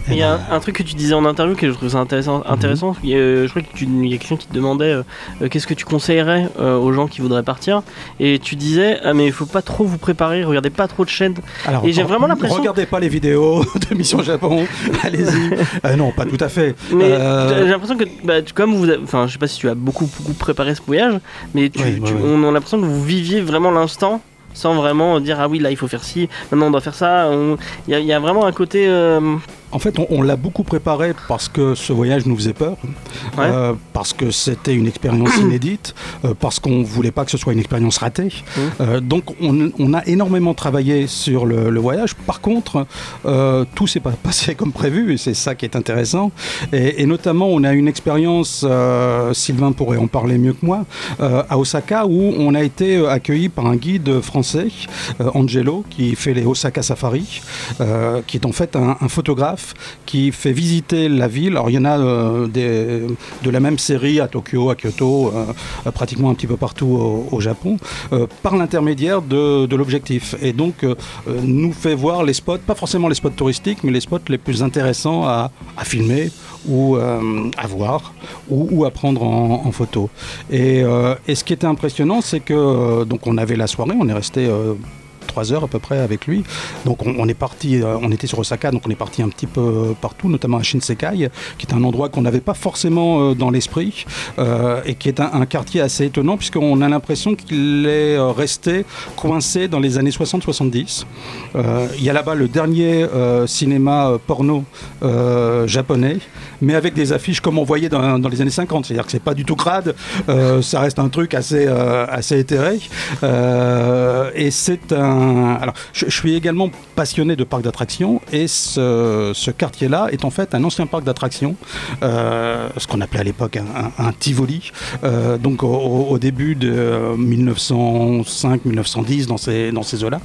Il y a un, un truc que tu disais en interview que je trouve ça intéressant. intéressant. Il y a, euh, je crois que tu- il y a quelqu'un qui te demandait euh, euh, qu'est-ce que tu conseillerais euh, aux gens qui voudraient partir. Et tu disais ah mais il faut pas trop vous préparer, regardez pas trop de chaînes. Alors, Et j'ai vraiment l'impression- Regardez pas les vidéos de Mission Japon, allez-y. Non, pas tout à fait. Mais j'ai l'impression que bah, tu- comme vous, avez- enfin je sais pas si tu as beaucoup beaucoup préparé ce voyage, mais tu, Oui, oui, tu- oui. on a l'impression que vous viviez vraiment l'instant sans vraiment dire ah oui là il faut faire ci, maintenant on doit faire ça. On- Il y, a- il y a vraiment un côté En fait, on, on l'a beaucoup préparé parce que ce voyage nous faisait peur, Ouais. euh, parce que c'était une expérience inédite, euh, parce qu'on voulait pas que ce soit une expérience ratée. Mmh. Euh, donc, on, on a énormément travaillé sur le, le voyage. Par contre, tout s'est pas passé comme prévu, et c'est ça qui est intéressant. Et, et notamment, on a une expérience, Sylvain pourrait en parler mieux que moi, à Osaka, où on a été accueilli par un guide français, Angelo, qui fait les Osaka Safari, qui est en fait un, un photographe qui fait visiter la ville. Alors il y en a euh, de la même série à Tokyo, à Kyoto, euh, euh, pratiquement un petit peu partout au, Japon, par l'intermédiaire de, l'objectif. Et donc nous fait voir les spots, pas forcément les spots touristiques, mais les spots les plus intéressants à, filmer ou à voir ou, à prendre en, photo. Et, et ce qui était impressionnant, c'est que donc on avait la soirée, on est resté euh, trois heures à peu près avec lui. Donc on, est parti, euh, on était sur Osaka, donc on est parti un petit peu partout, notamment à Shinsekai, qui est un endroit qu'on n'avait pas forcément euh, dans l'esprit euh, et qui est un, quartier assez étonnant puisqu'on a l'impression qu'il est euh, resté coincé dans les années 60-70. Euh, Il y a là-bas le dernier euh, cinéma euh, porno euh, japonais, mais avec des affiches comme on voyait dans, dans les années 50. C'est-à-dire que c'est pas du tout crade, euh, ça reste un truc assez, euh, assez éthéré. Euh, et c'est un. Alors, je, suis également passionné de parcs d'attractions et ce, quartier-là est en fait un ancien parc d'attractions, euh, ce qu'on appelait à l'époque un, Tivoli. Euh, donc, au, début de 1905-1910, dans ces, dans ces eaux-là,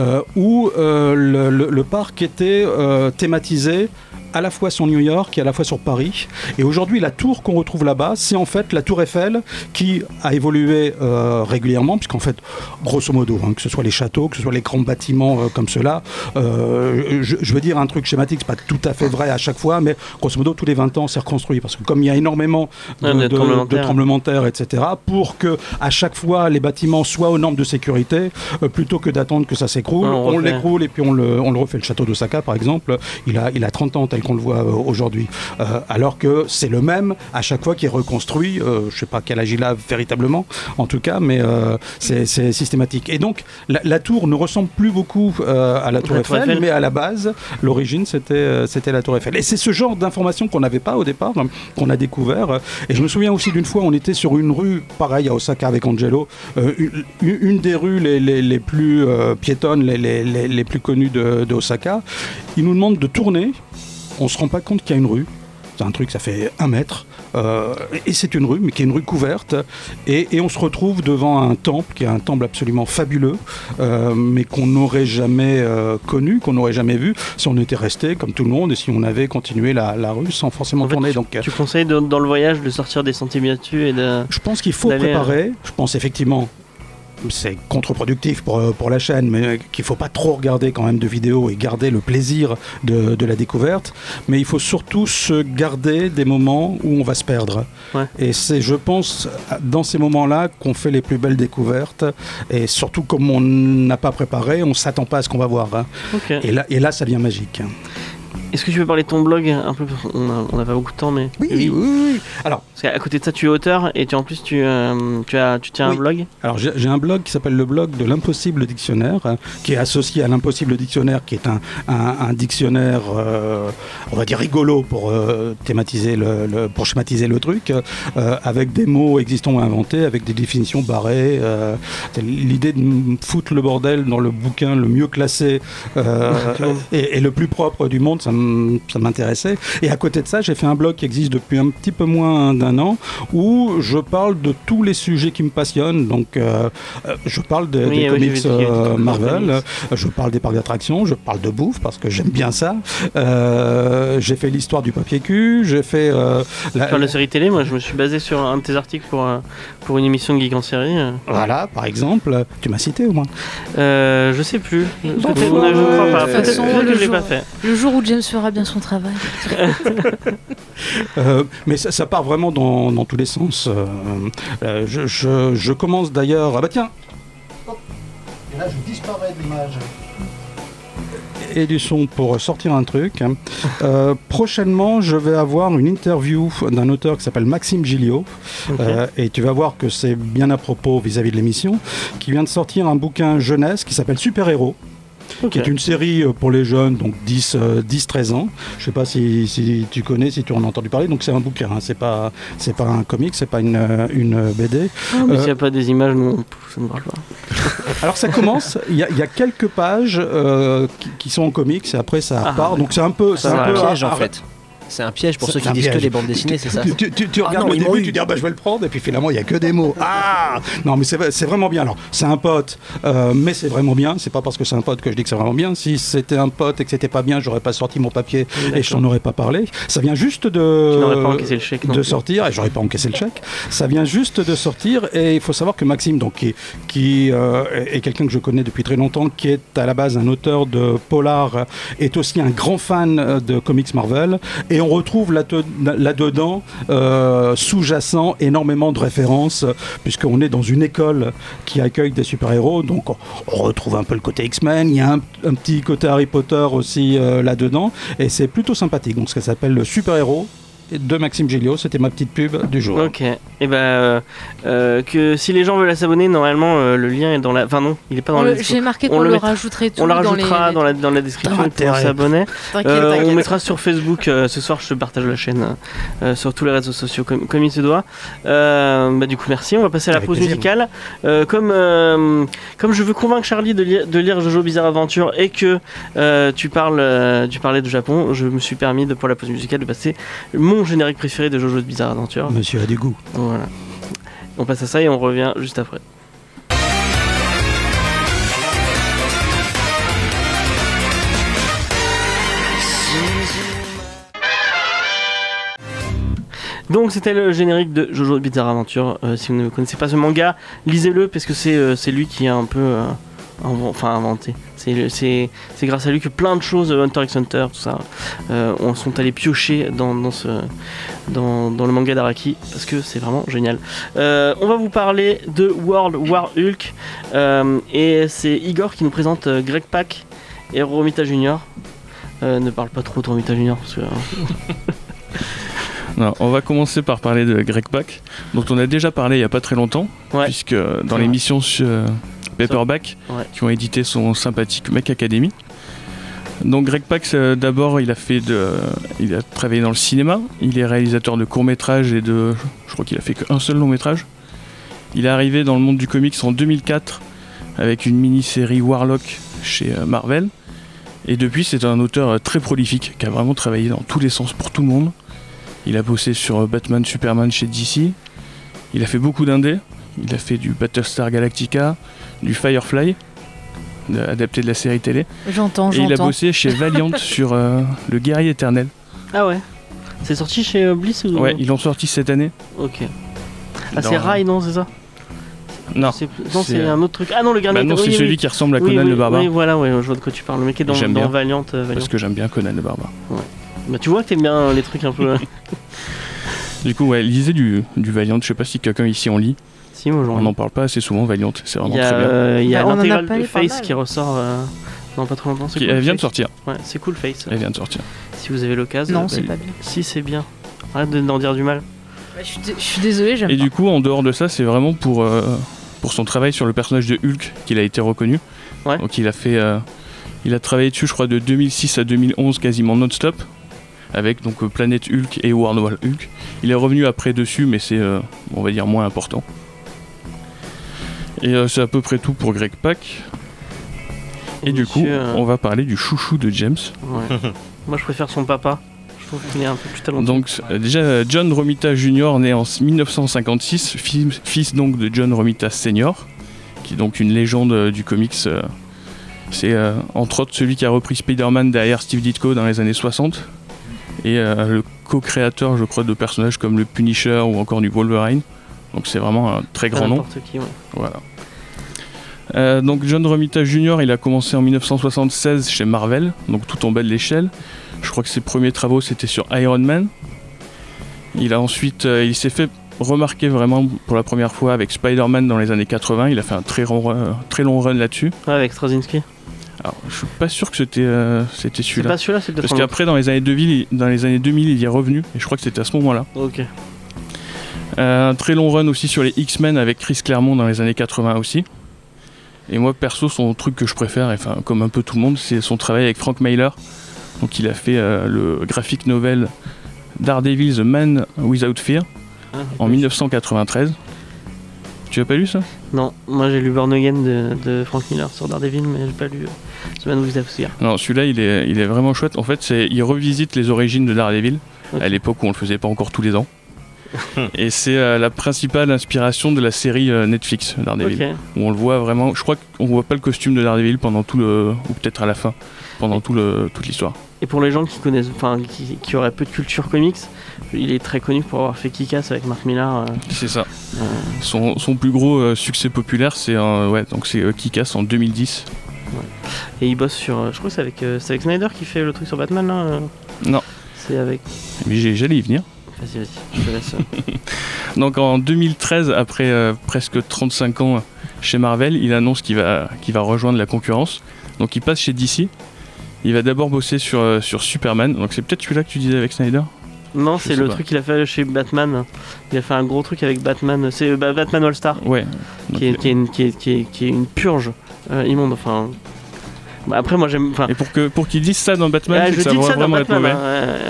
euh, où euh, le, parc était euh, thématisé à la fois sur New York et à la fois sur Paris. Et aujourd'hui, la tour qu'on retrouve là-bas, c'est en fait la tour Eiffel qui a évolué euh, régulièrement, puisqu'en fait, grosso modo, hein, que ce soit les châteaux, que ce soit les grands bâtiments euh, comme cela, euh, je, je veux dire un truc schématique, c'est pas tout à fait vrai à chaque fois, mais grosso modo, tous les 20 ans, c'est reconstruit. Parce que comme il y a énormément de, de de- tremblements de terre. tremblements de terre, etc., pour que à chaque fois les bâtiments soient aux normes de sécurité, euh, plutôt que d'attendre que ça s'écroule, on l'écroule et puis on le, on le refait. Le château d'Osaka, par exemple, il a, il a 30 ans tel qu'on le voit euh, aujourd'hui. Euh, alors que c'est le même à chaque fois qui est reconstruit. Euh, je sais pas quel âge il a véritablement, en tout cas, mais euh, c'est systématique. Et donc, la, la tour ne ressemble plus beaucoup à la tour, La tour Eiffel, Eiffel. mais à la base, l'origine, c'était c'était la tour Eiffel. Et c'est ce genre d'informations qu'on n'avait pas au départ, hein, qu'on a découvert. Et je me souviens aussi d'une fois, on était sur une rue, pareil à Osaka avec Angelo, une, une des rues les, les- les plus piétonnes, les, les- plus connues de, de Osaka. Il nous demande de tourner. On se rend pas compte qu'il y a une rue. C'est un truc, ça fait un mètre. Euh, et c'est une rue, mais qui est une rue couverte. Et, et on se retrouve devant un temple, qui est un temple absolument fabuleux, euh, mais qu'on n'aurait jamais euh, connu, qu'on n'aurait jamais vu, si on était resté comme tout le monde et si on avait continué la, la rue sans forcément En fait, tourner. Donc, euh, tu conseilles de- dans le voyage de sortir des sentiers battus et de. je pense qu'il faut préparer. Je pense effectivement c'est contre-productif pour, pour la chaîne, mais qu'il faut pas trop regarder quand même de vidéos et garder le plaisir de, de la découverte. Mais il faut surtout se garder des moments où on va se perdre. Ouais. Et c'est, je pense, dans ces moments-là qu'on fait les plus belles découvertes. Et surtout, comme on n'a pas préparé, on s'attend pas à ce qu'on va voir. hein. Et là, et là, ça devient magique. Est-ce que tu veux parler de ton blog un peu On n'a pas beaucoup de temps, mais. Oui, oui, oui. Alors, Parce qu'à côté de ça, tu es auteur et tu, en plus, tu, euh, tu, as, tu tiens un blog. Alors j'ai un blog qui s'appelle le blog de l'impossible dictionnaire, euh, qui est associé à l'impossible dictionnaire, qui est un, un- un dictionnaire, euh, on va dire rigolo pour euh, thématiser le, le- pour schématiser le truc, avec des mots existants ou inventés, avec des définitions barrées. L'idée de me foutre le bordel dans le bouquin le mieux classé et, et le plus propre du monde, ça m- ça m'intéressait. Et à côté de ça, j'ai fait un blog qui existe depuis un petit peu moins d'un an, où je parle de tous les sujets qui me passionnent. Donc, euh, euh, je parle des, Oui, des oui, comics euh, comics. Marvel, je parle des parcs d'attractions, je parle de bouffe parce que j'aime bien ça. Euh, j'ai fait l'histoire du papier cul, j'ai fait euh, la- Sur la série télé, moi, je me suis basé sur un de tes articles pour, pour une émission de Geek en série. voilà, par exemple. Tu m'as cité au moins. Euh, je sais plus. Peut-être a- je de que l'ai jour- pas fait. Le jour où James fera bien son travail. Euh, mais ça, ça part vraiment dans, dans tous les sens. Euh, euh, je, je- je commence d'ailleurs. Ah bah tiens Hop. Et là, je disparais de l'image. Et du son pour sortir un truc. Euh, prochainement, je vais avoir une interview d'un auteur qui s'appelle Maxime Gilliot. Euh, et tu vas voir que c'est bien à propos vis-à-vis de l'émission, qui vient de sortir un bouquin jeunesse qui s'appelle Super Héros. Qui est une série euh, pour les jeunes, donc 10, euh, 10-13 ans. Je sais pas si, si tu connais, si tu en as entendu parler. Donc c'est un bouquin, hein. c'est pas c'est pas un comic, c'est pas une, euh, une BD. Ah, mais Euh, s'il n'y a pas des images, non, ça me parle pas. Alors ça commence, il y, a- il y a quelques pages euh, qui, qui sont en comics et après ça Ah, part. Donc c'est un peu, C'est un peu piège en fait. C'est un piège pour ceux qui disent que les bandes dessinées, c'est ça. Tu, tu- tu- tu Ah regardes non, le début, tu dis ah bah je vais le prendre et puis finalement il y a que des mots. Ah non mais c'est vrai- c'est vraiment bien. Alors c'est un pote, euh, mais c'est vraiment bien. C'est pas parce que c'est un pote que je dis que c'est vraiment bien. Si c'était un pote et que c'était pas bien, j'aurais pas sorti mon papier et je t'en aurais pas parlé. Ça vient juste de pas encaissé le chèque de sortir et j'aurais pas encaissé le chèque. Ça vient juste de sortir et il faut savoir que Maxime, donc qui, qui euh, est est quelqu'un que je connais depuis très longtemps, qui est à la base un auteur de polar, est aussi un grand fan euh, de comics Marvel et on retrouve là- là-dedans euh, sous-jacent énormément de références puisqu'on est dans une école qui accueille des super-héros, donc on, retrouve un peu le côté X-Men, il y a un, un petit côté Harry Potter aussi euh, là-dedans. Et c'est plutôt sympathique. Donc ça s'appelle le super-héros de Maxime Gilliot, c'était ma petite pub du jour. Ok. Et ben euh, euh, que si les gens veulent s'abonner, normalement euh, le lien est dans la. Enfin non, il est pas dans On la le- description. J'ai marqué On qu'on le le rajouterait tout On la dans rajoutera les... dans la, dans la description pour s'abonner. Euh, on mettra sur Facebook. euh, ce soir, je te partage la chaîne euh, sur tous les réseaux sociaux comme, comme il se doit. Euh, bah, du coup, merci. On va passer à la Avec pause plaisir. musicale. Euh, comme, euh, comme je veux convaincre Charlie de, lire- de lire Jojo Bizarre Adventure et que euh, tu, parles, euh, tu parlais de Japon, je me suis permis de, pour la pause musicale de passer mon générique préféré de Jojo Bizarre Adventure. Monsieur a du goût. Voilà. On passe à ça et on revient juste après. Donc c'était le générique de Jojo Bizarre Adventure. Euh, si vous ne connaissez pas ce manga, lisez-le parce que c'est euh, lui qui a un peu euh, enfin inventé. C'est grâce à lui que plein de choses, euh, Hunter x Hunter, tout ça, euh, on sont allés piocher dans, dans, ce, dans, dans le manga d'Araki parce que c'est vraiment génial. Euh, on va vous parler de World War Hulk euh, et c'est Igor qui nous présente Greg Pak et Romita Junior. Ne parle pas trop de Romita Junior parce que Non, on va commencer par parler de Greg Pak, dont on a déjà parlé il n'y a pas très longtemps, Ouais. puisque dans l'émission sur Paperback, Ouais. qui ont édité son sympathique Mech Academy. Donc Greg Pak, c'est- d'abord, il a fait de, il a travaillé dans le cinéma. Il est réalisateur de courts métrages et de, je crois qu'il a fait qu'un seul long métrage. Il est arrivé dans le monde du comics en 2004 avec une mini-série Warlock chez euh, Marvel. Et depuis, c'est un auteur euh, très prolifique qui a vraiment travaillé dans tous les sens pour tout le monde. Il a bossé sur euh, Batman, Superman chez DC. Il a fait beaucoup d'indés. Il a fait du Battlestar Galactica, du Firefly, euh, adapté de la série télé. J'entends, Et il a j'entends. bossé chez Valiant sur euh, Le Guerrier Éternel. ah ouais. C'est sorti chez euh, Bliss ou Ouais, ils l'ont sorti cette année. Ok. Ah Dans- c'est Rai non c'est ça? Non, C'est- Non, c'est c'est- un autre truc. Ah non, le garde Bah non, c'est oui, celui oui. qui ressemble à Oui, Conan oui, le Barbare. Oui, voilà, ouais, je vois de quoi tu parles. Le mec qui est dans, J'aime dans bien. Valiant. euh, Valiant. Parce que j'aime bien Conan le Barbare. Bah, tu vois que t'aimes bien les trucs un peu. Du coup, ouais, lisez du, du Valiant. Je sais pas si quelqu'un ici en lit. Si, On n'en parle pas assez souvent, Valiant. C'est vraiment très bien. euh, il y a Bah, en a l'intégrale de Face qui ressort euh, dans pas trop longtemps. c'est Qui- cool, elle vient de Face. sortir. Ouais, c'est cool Face. Elle vient de sortir. Si vous avez l'occasion. Non, bah, c'est pas bien. Si, c'est bien. Arrête de- d'en dire du mal. Bah, je, suis dé- je suis désolée, j'aime Et pas. du coup, en dehors de ça, c'est vraiment pour, euh, pour son travail sur le personnage de Hulk qu'il a été reconnu. Ouais. Donc il a fait, euh, il a travaillé dessus, je crois, de 2006 à 2011 quasiment non-stop, avec donc euh, Planète Hulk et World War Hulk. Il est revenu après dessus, mais c'est, euh, on va dire, moins important. Et euh, c'est à peu près tout pour Greg Pak. Et du coup, euh, on va parler du chouchou de James. ouais. Moi je préfère son papa. Je trouve qu'il est un peu plus talentueux. Donc euh, déjà John Romita Jr. né en 1956, fils, fils donc de John Romita Sr. qui est donc une légende euh, du comics. euh, c'est euh, entre autres celui qui a repris Spider-Man derrière Steve Ditko dans les années 60 et euh, le co-créateur je crois de personnages comme le Punisher ou encore du Wolverine. Donc c'est vraiment un très grand nom. qui, ouais. Voilà. Euh, donc John Romita Jr. il a commencé en 1976 chez Marvel, donc tout en bas de l'échelle. Je crois que ses premiers travaux c'était sur Iron Man. Il a ensuite, euh, il s'est fait remarquer vraiment pour la première fois avec Spider-Man dans les années 80. Il a fait un très long, run- très long run là-dessus. Ouais, avec Straczynski. Alors je suis pas sûr que c'était euh, c'était C'est celui-là. pas celui-là, c'est Parce qu'après dans les années 2000, il- dans les années 2000, il y est revenu et je crois que c'était à ce moment-là. Ok. Euh, un très long run aussi sur les X-Men avec Chris Claremont dans les années 80 aussi. Et moi perso son truc que je préfère, enfin comme un peu tout le monde, c'est son travail avec Frank Mailer. Donc il a fait euh, le graphic novel Daredevil The Man Without Fear Ah, en 1993. Tu as pas lu ça? Non, moi j'ai lu Born Again de, de Frank Miller sur Daredevil, mais j'ai pas lu euh, The Man Without Fear. Non, celui-là il est, il est vraiment chouette. En fait, il revisite les origines de Daredevil à l'époque où on le faisait pas encore tous les ans. Et c'est euh, la principale inspiration de la série euh, Netflix Daredevil. Ok. où on le voit vraiment. Je crois qu'on voit pas le costume de Daredevil pendant tout le. ou peut-être à la fin, pendant tout le, toute l'histoire. Et pour les gens qui connaissent, enfin qui, qui auraient peu de culture comics, il est très connu pour avoir fait Kick-Ass avec Mark Millar. euh, C'est ça. euh, Son, son plus gros euh, succès populaire, c'est ouais, donc c'est Kick-Ass en 2010. et il bosse sur. je crois que c'est avec, avec Snyder qui fait le truc sur Batman là Non. C'est avec. Mais j'allais y venir. Vas-y, vas-y, je te laisse. Donc en 2013, après euh, presque 35 ans chez Marvel, il annonce qu'il va, qu'il va rejoindre la concurrence. Donc il passe chez DC. Il va d'abord bosser sur, euh, sur Superman. Donc c'est peut-être celui-là que tu disais avec Snyder? Non, Je c'est sais le pas. truc qu'il a fait chez Batman. Il a fait un gros truc avec Batman. C'est euh, bah, Batman All Star, Ouais. Qui, est, qui, est une, qui, est, qui, est, qui est une purge euh, immonde. Enfin. Bah, après, moi j'aime. Enfin, Et pour que pour qu'ils disent ça dans Batman, ah, je ça dis ça dans vraiment être Batman. mauvais.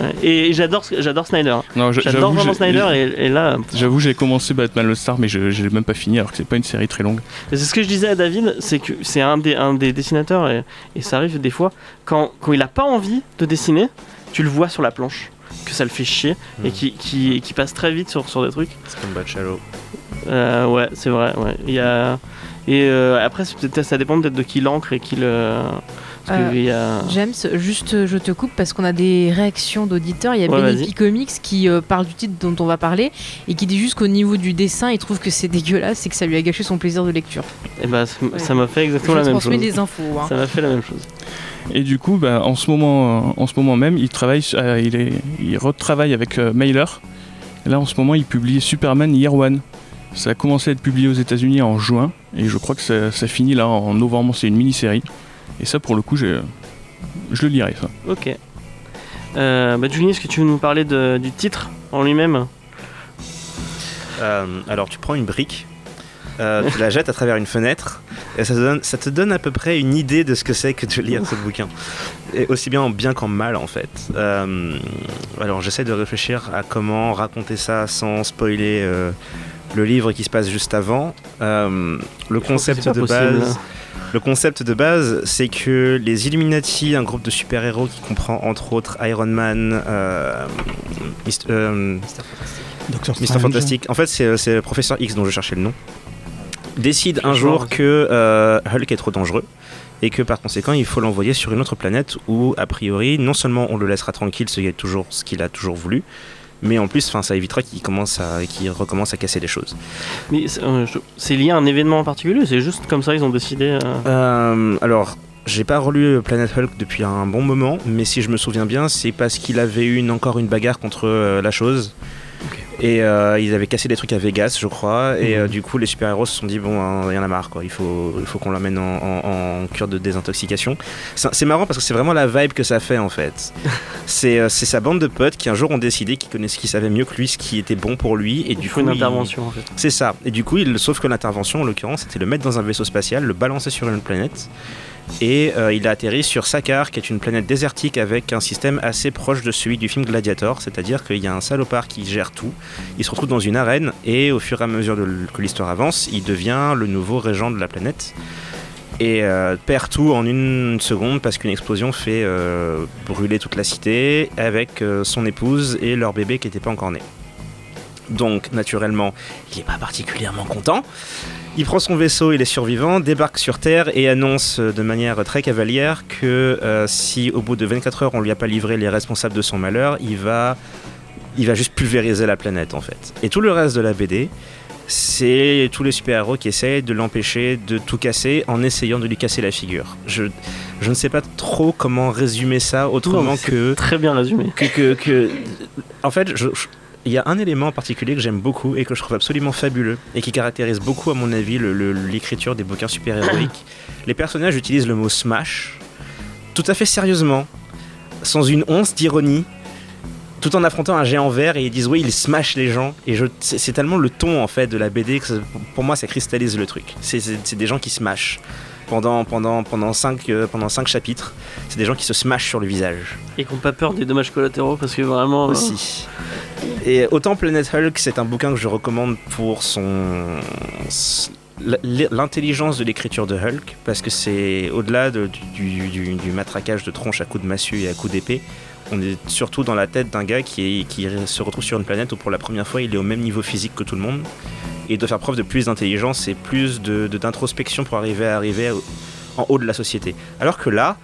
hein. Et j'adore, j'adore Snyder. J'adore j'avoue, vraiment j'ai- Snyder et, et là, J'avoue, j'ai commencé Batman le Star, mais je je l'ai même pas fini alors que c'est pas une série très longue. C'est ce que je disais à David, c'est que c'est un des, un des dessinateurs et, et ça arrive des fois quand, quand il a pas envie de dessiner, tu le vois sur la planche que ça le fait chier et Mm. qui, qui, qui passe très vite sur, sur des trucs. C'est comme Bachelot. Euh, ouais, c'est vrai. Ouais. Il y a et euh, après ça dépend peut-être de qui l'encre et qui le. Euh, a. James, juste je te coupe parce qu'on a des réactions d'auditeurs. Il y a Ouais. Comics qui euh, parle du titre dont on va parler et qui dit juste qu'au niveau du dessin, il trouve que c'est dégueulasse et que ça lui a gâché son plaisir de lecture. Et bah ça ça m'a fait exactement je la même chose. les infos. hein. Ça m'a fait la même chose. Et du coup, bah, en, ce moment, euh, en ce moment même, il, travaille, euh, il, est, il retravaille avec euh, Mailer. Et là, en ce moment, il publie Superman Year One. Ça a commencé à être publié aux États-Unis en juin, et je crois que ça, ça finit là en novembre. C'est une mini-série. Et ça, pour le coup, je le lirai. Ça. Ok. Euh, bah Juni, est-ce que tu veux nous parler de- du titre en lui-même? Euh, alors tu prends une brique, euh, tu la jettes à travers une fenêtre, et ça te, donne, ça te donne à peu près une idée de ce que c'est que de lire ce bouquin. Et aussi bien en bien qu'en mal en fait. Euh, alors j'essaie de réfléchir à comment raconter ça sans spoiler euh, le livre qui se passe juste avant. Euh, le concept de possible. base. Le concept de base, c'est que les Illuminati, un groupe de super-héros qui comprend entre autres Iron Man, euh, euh, Mister. Fantastic. En fait, c'est c'est le professeur X dont je cherchais le nom. Décide un jour que euh, Hulk est trop dangereux et que par conséquent il faut l'envoyer sur une autre planète où a priori non seulement on le laissera tranquille, ce qui est toujours ce qu'il a toujours voulu, Mais en plus, ça évitera qu'il commence à, recommence à casser des choses. Mais c'est euh, lié à un événement en particulier, c'est juste comme ça ils ont décidé. euh, Euh, alors, j'ai pas relu Planet Hulk depuis un bon moment, mais si je me souviens bien, c'est parce qu'il avait eu une, encore une bagarre contre euh, la chose. Et euh, ils avaient cassé des trucs à Vegas, je crois. Et euh, du coup, les super-héros se sont dit bon, hein, il y en a marre, quoi. Il faut, il faut qu'on l'emmène en, en- en cure de désintoxication. C'est marrant parce que c'est vraiment la vibe que ça fait en fait. c'est euh, c'est sa bande de potes qui un jour ont décidé qu'ils connaissaient, qu'ils savaient mieux que lui ce qui était bon pour lui. Et il du faut coup, une intervention en fait. c'est ça. Et du coup, il, sauf que l'intervention, en l'occurrence, c'était le mettre dans un vaisseau spatial, le balancer sur une planète. Et euh, il a atterri sur Sakar, qui est une planète désertique avec un système assez proche de celui du film Gladiator, c'est-à-dire qu'il y a un salopard qui gère tout. Il se retrouve dans une arène et au fur et à mesure que l'histoire avance, il devient le nouveau régent de la planète. Et euh, perd tout en une seconde parce qu'une explosion fait euh, brûler toute la cité avec son épouse et leur bébé qui n'était pas encore né. Donc, naturellement, il n'est pas particulièrement content. Il prend son vaisseau, il est survivant, débarque sur Terre et annonce euh, de manière très cavalière que euh, si au bout de 24 heures on lui a pas livré les responsables de son malheur, il va, il va juste pulvériser la planète en fait. Et tout le reste de la BD, c'est tous les super-héros qui essayent de l'empêcher de tout casser en essayant de lui casser la figure. Je, je ne sais pas trop comment résumer ça autrement que Très bien résumé. que, que- que- en fait, je- je- il y a un élément en particulier que j'aime beaucoup et que je trouve absolument fabuleux et qui caractérise beaucoup, à mon avis, l'écriture des bouquins super-héroïques. Les personnages utilisent le mot smash tout à fait sérieusement, sans une once d'ironie, tout en affrontant un géant vert et ils disent oui, il smash les gens. Et je, c'est, tellement le ton en fait de la BD que ça- pour moi ça cristallise le truc. C'est des gens qui smashent. Pendant, pendant, pendant, cinq, euh, pendant cinq chapitres, c'est des gens qui se smashent sur le visage Et qui n'ont pas peur des dommages collatéraux parce que vraiment. euh, aussi. Et autant Planet Hulk, c'est un bouquin que je recommande pour son l'intelligence de l'écriture de Hulk, parce que c'est au-delà de- du, du- du matraquage de tronche à coups de massue et à coups d'épée. On est surtout dans la tête d'un gars qui, est- qui se retrouve sur une planète où pour la première fois il est au même niveau physique que tout le monde et doit faire preuve de plus d'intelligence et plus de de- d'introspection pour arriver à arriver en haut de la société. Alors que là,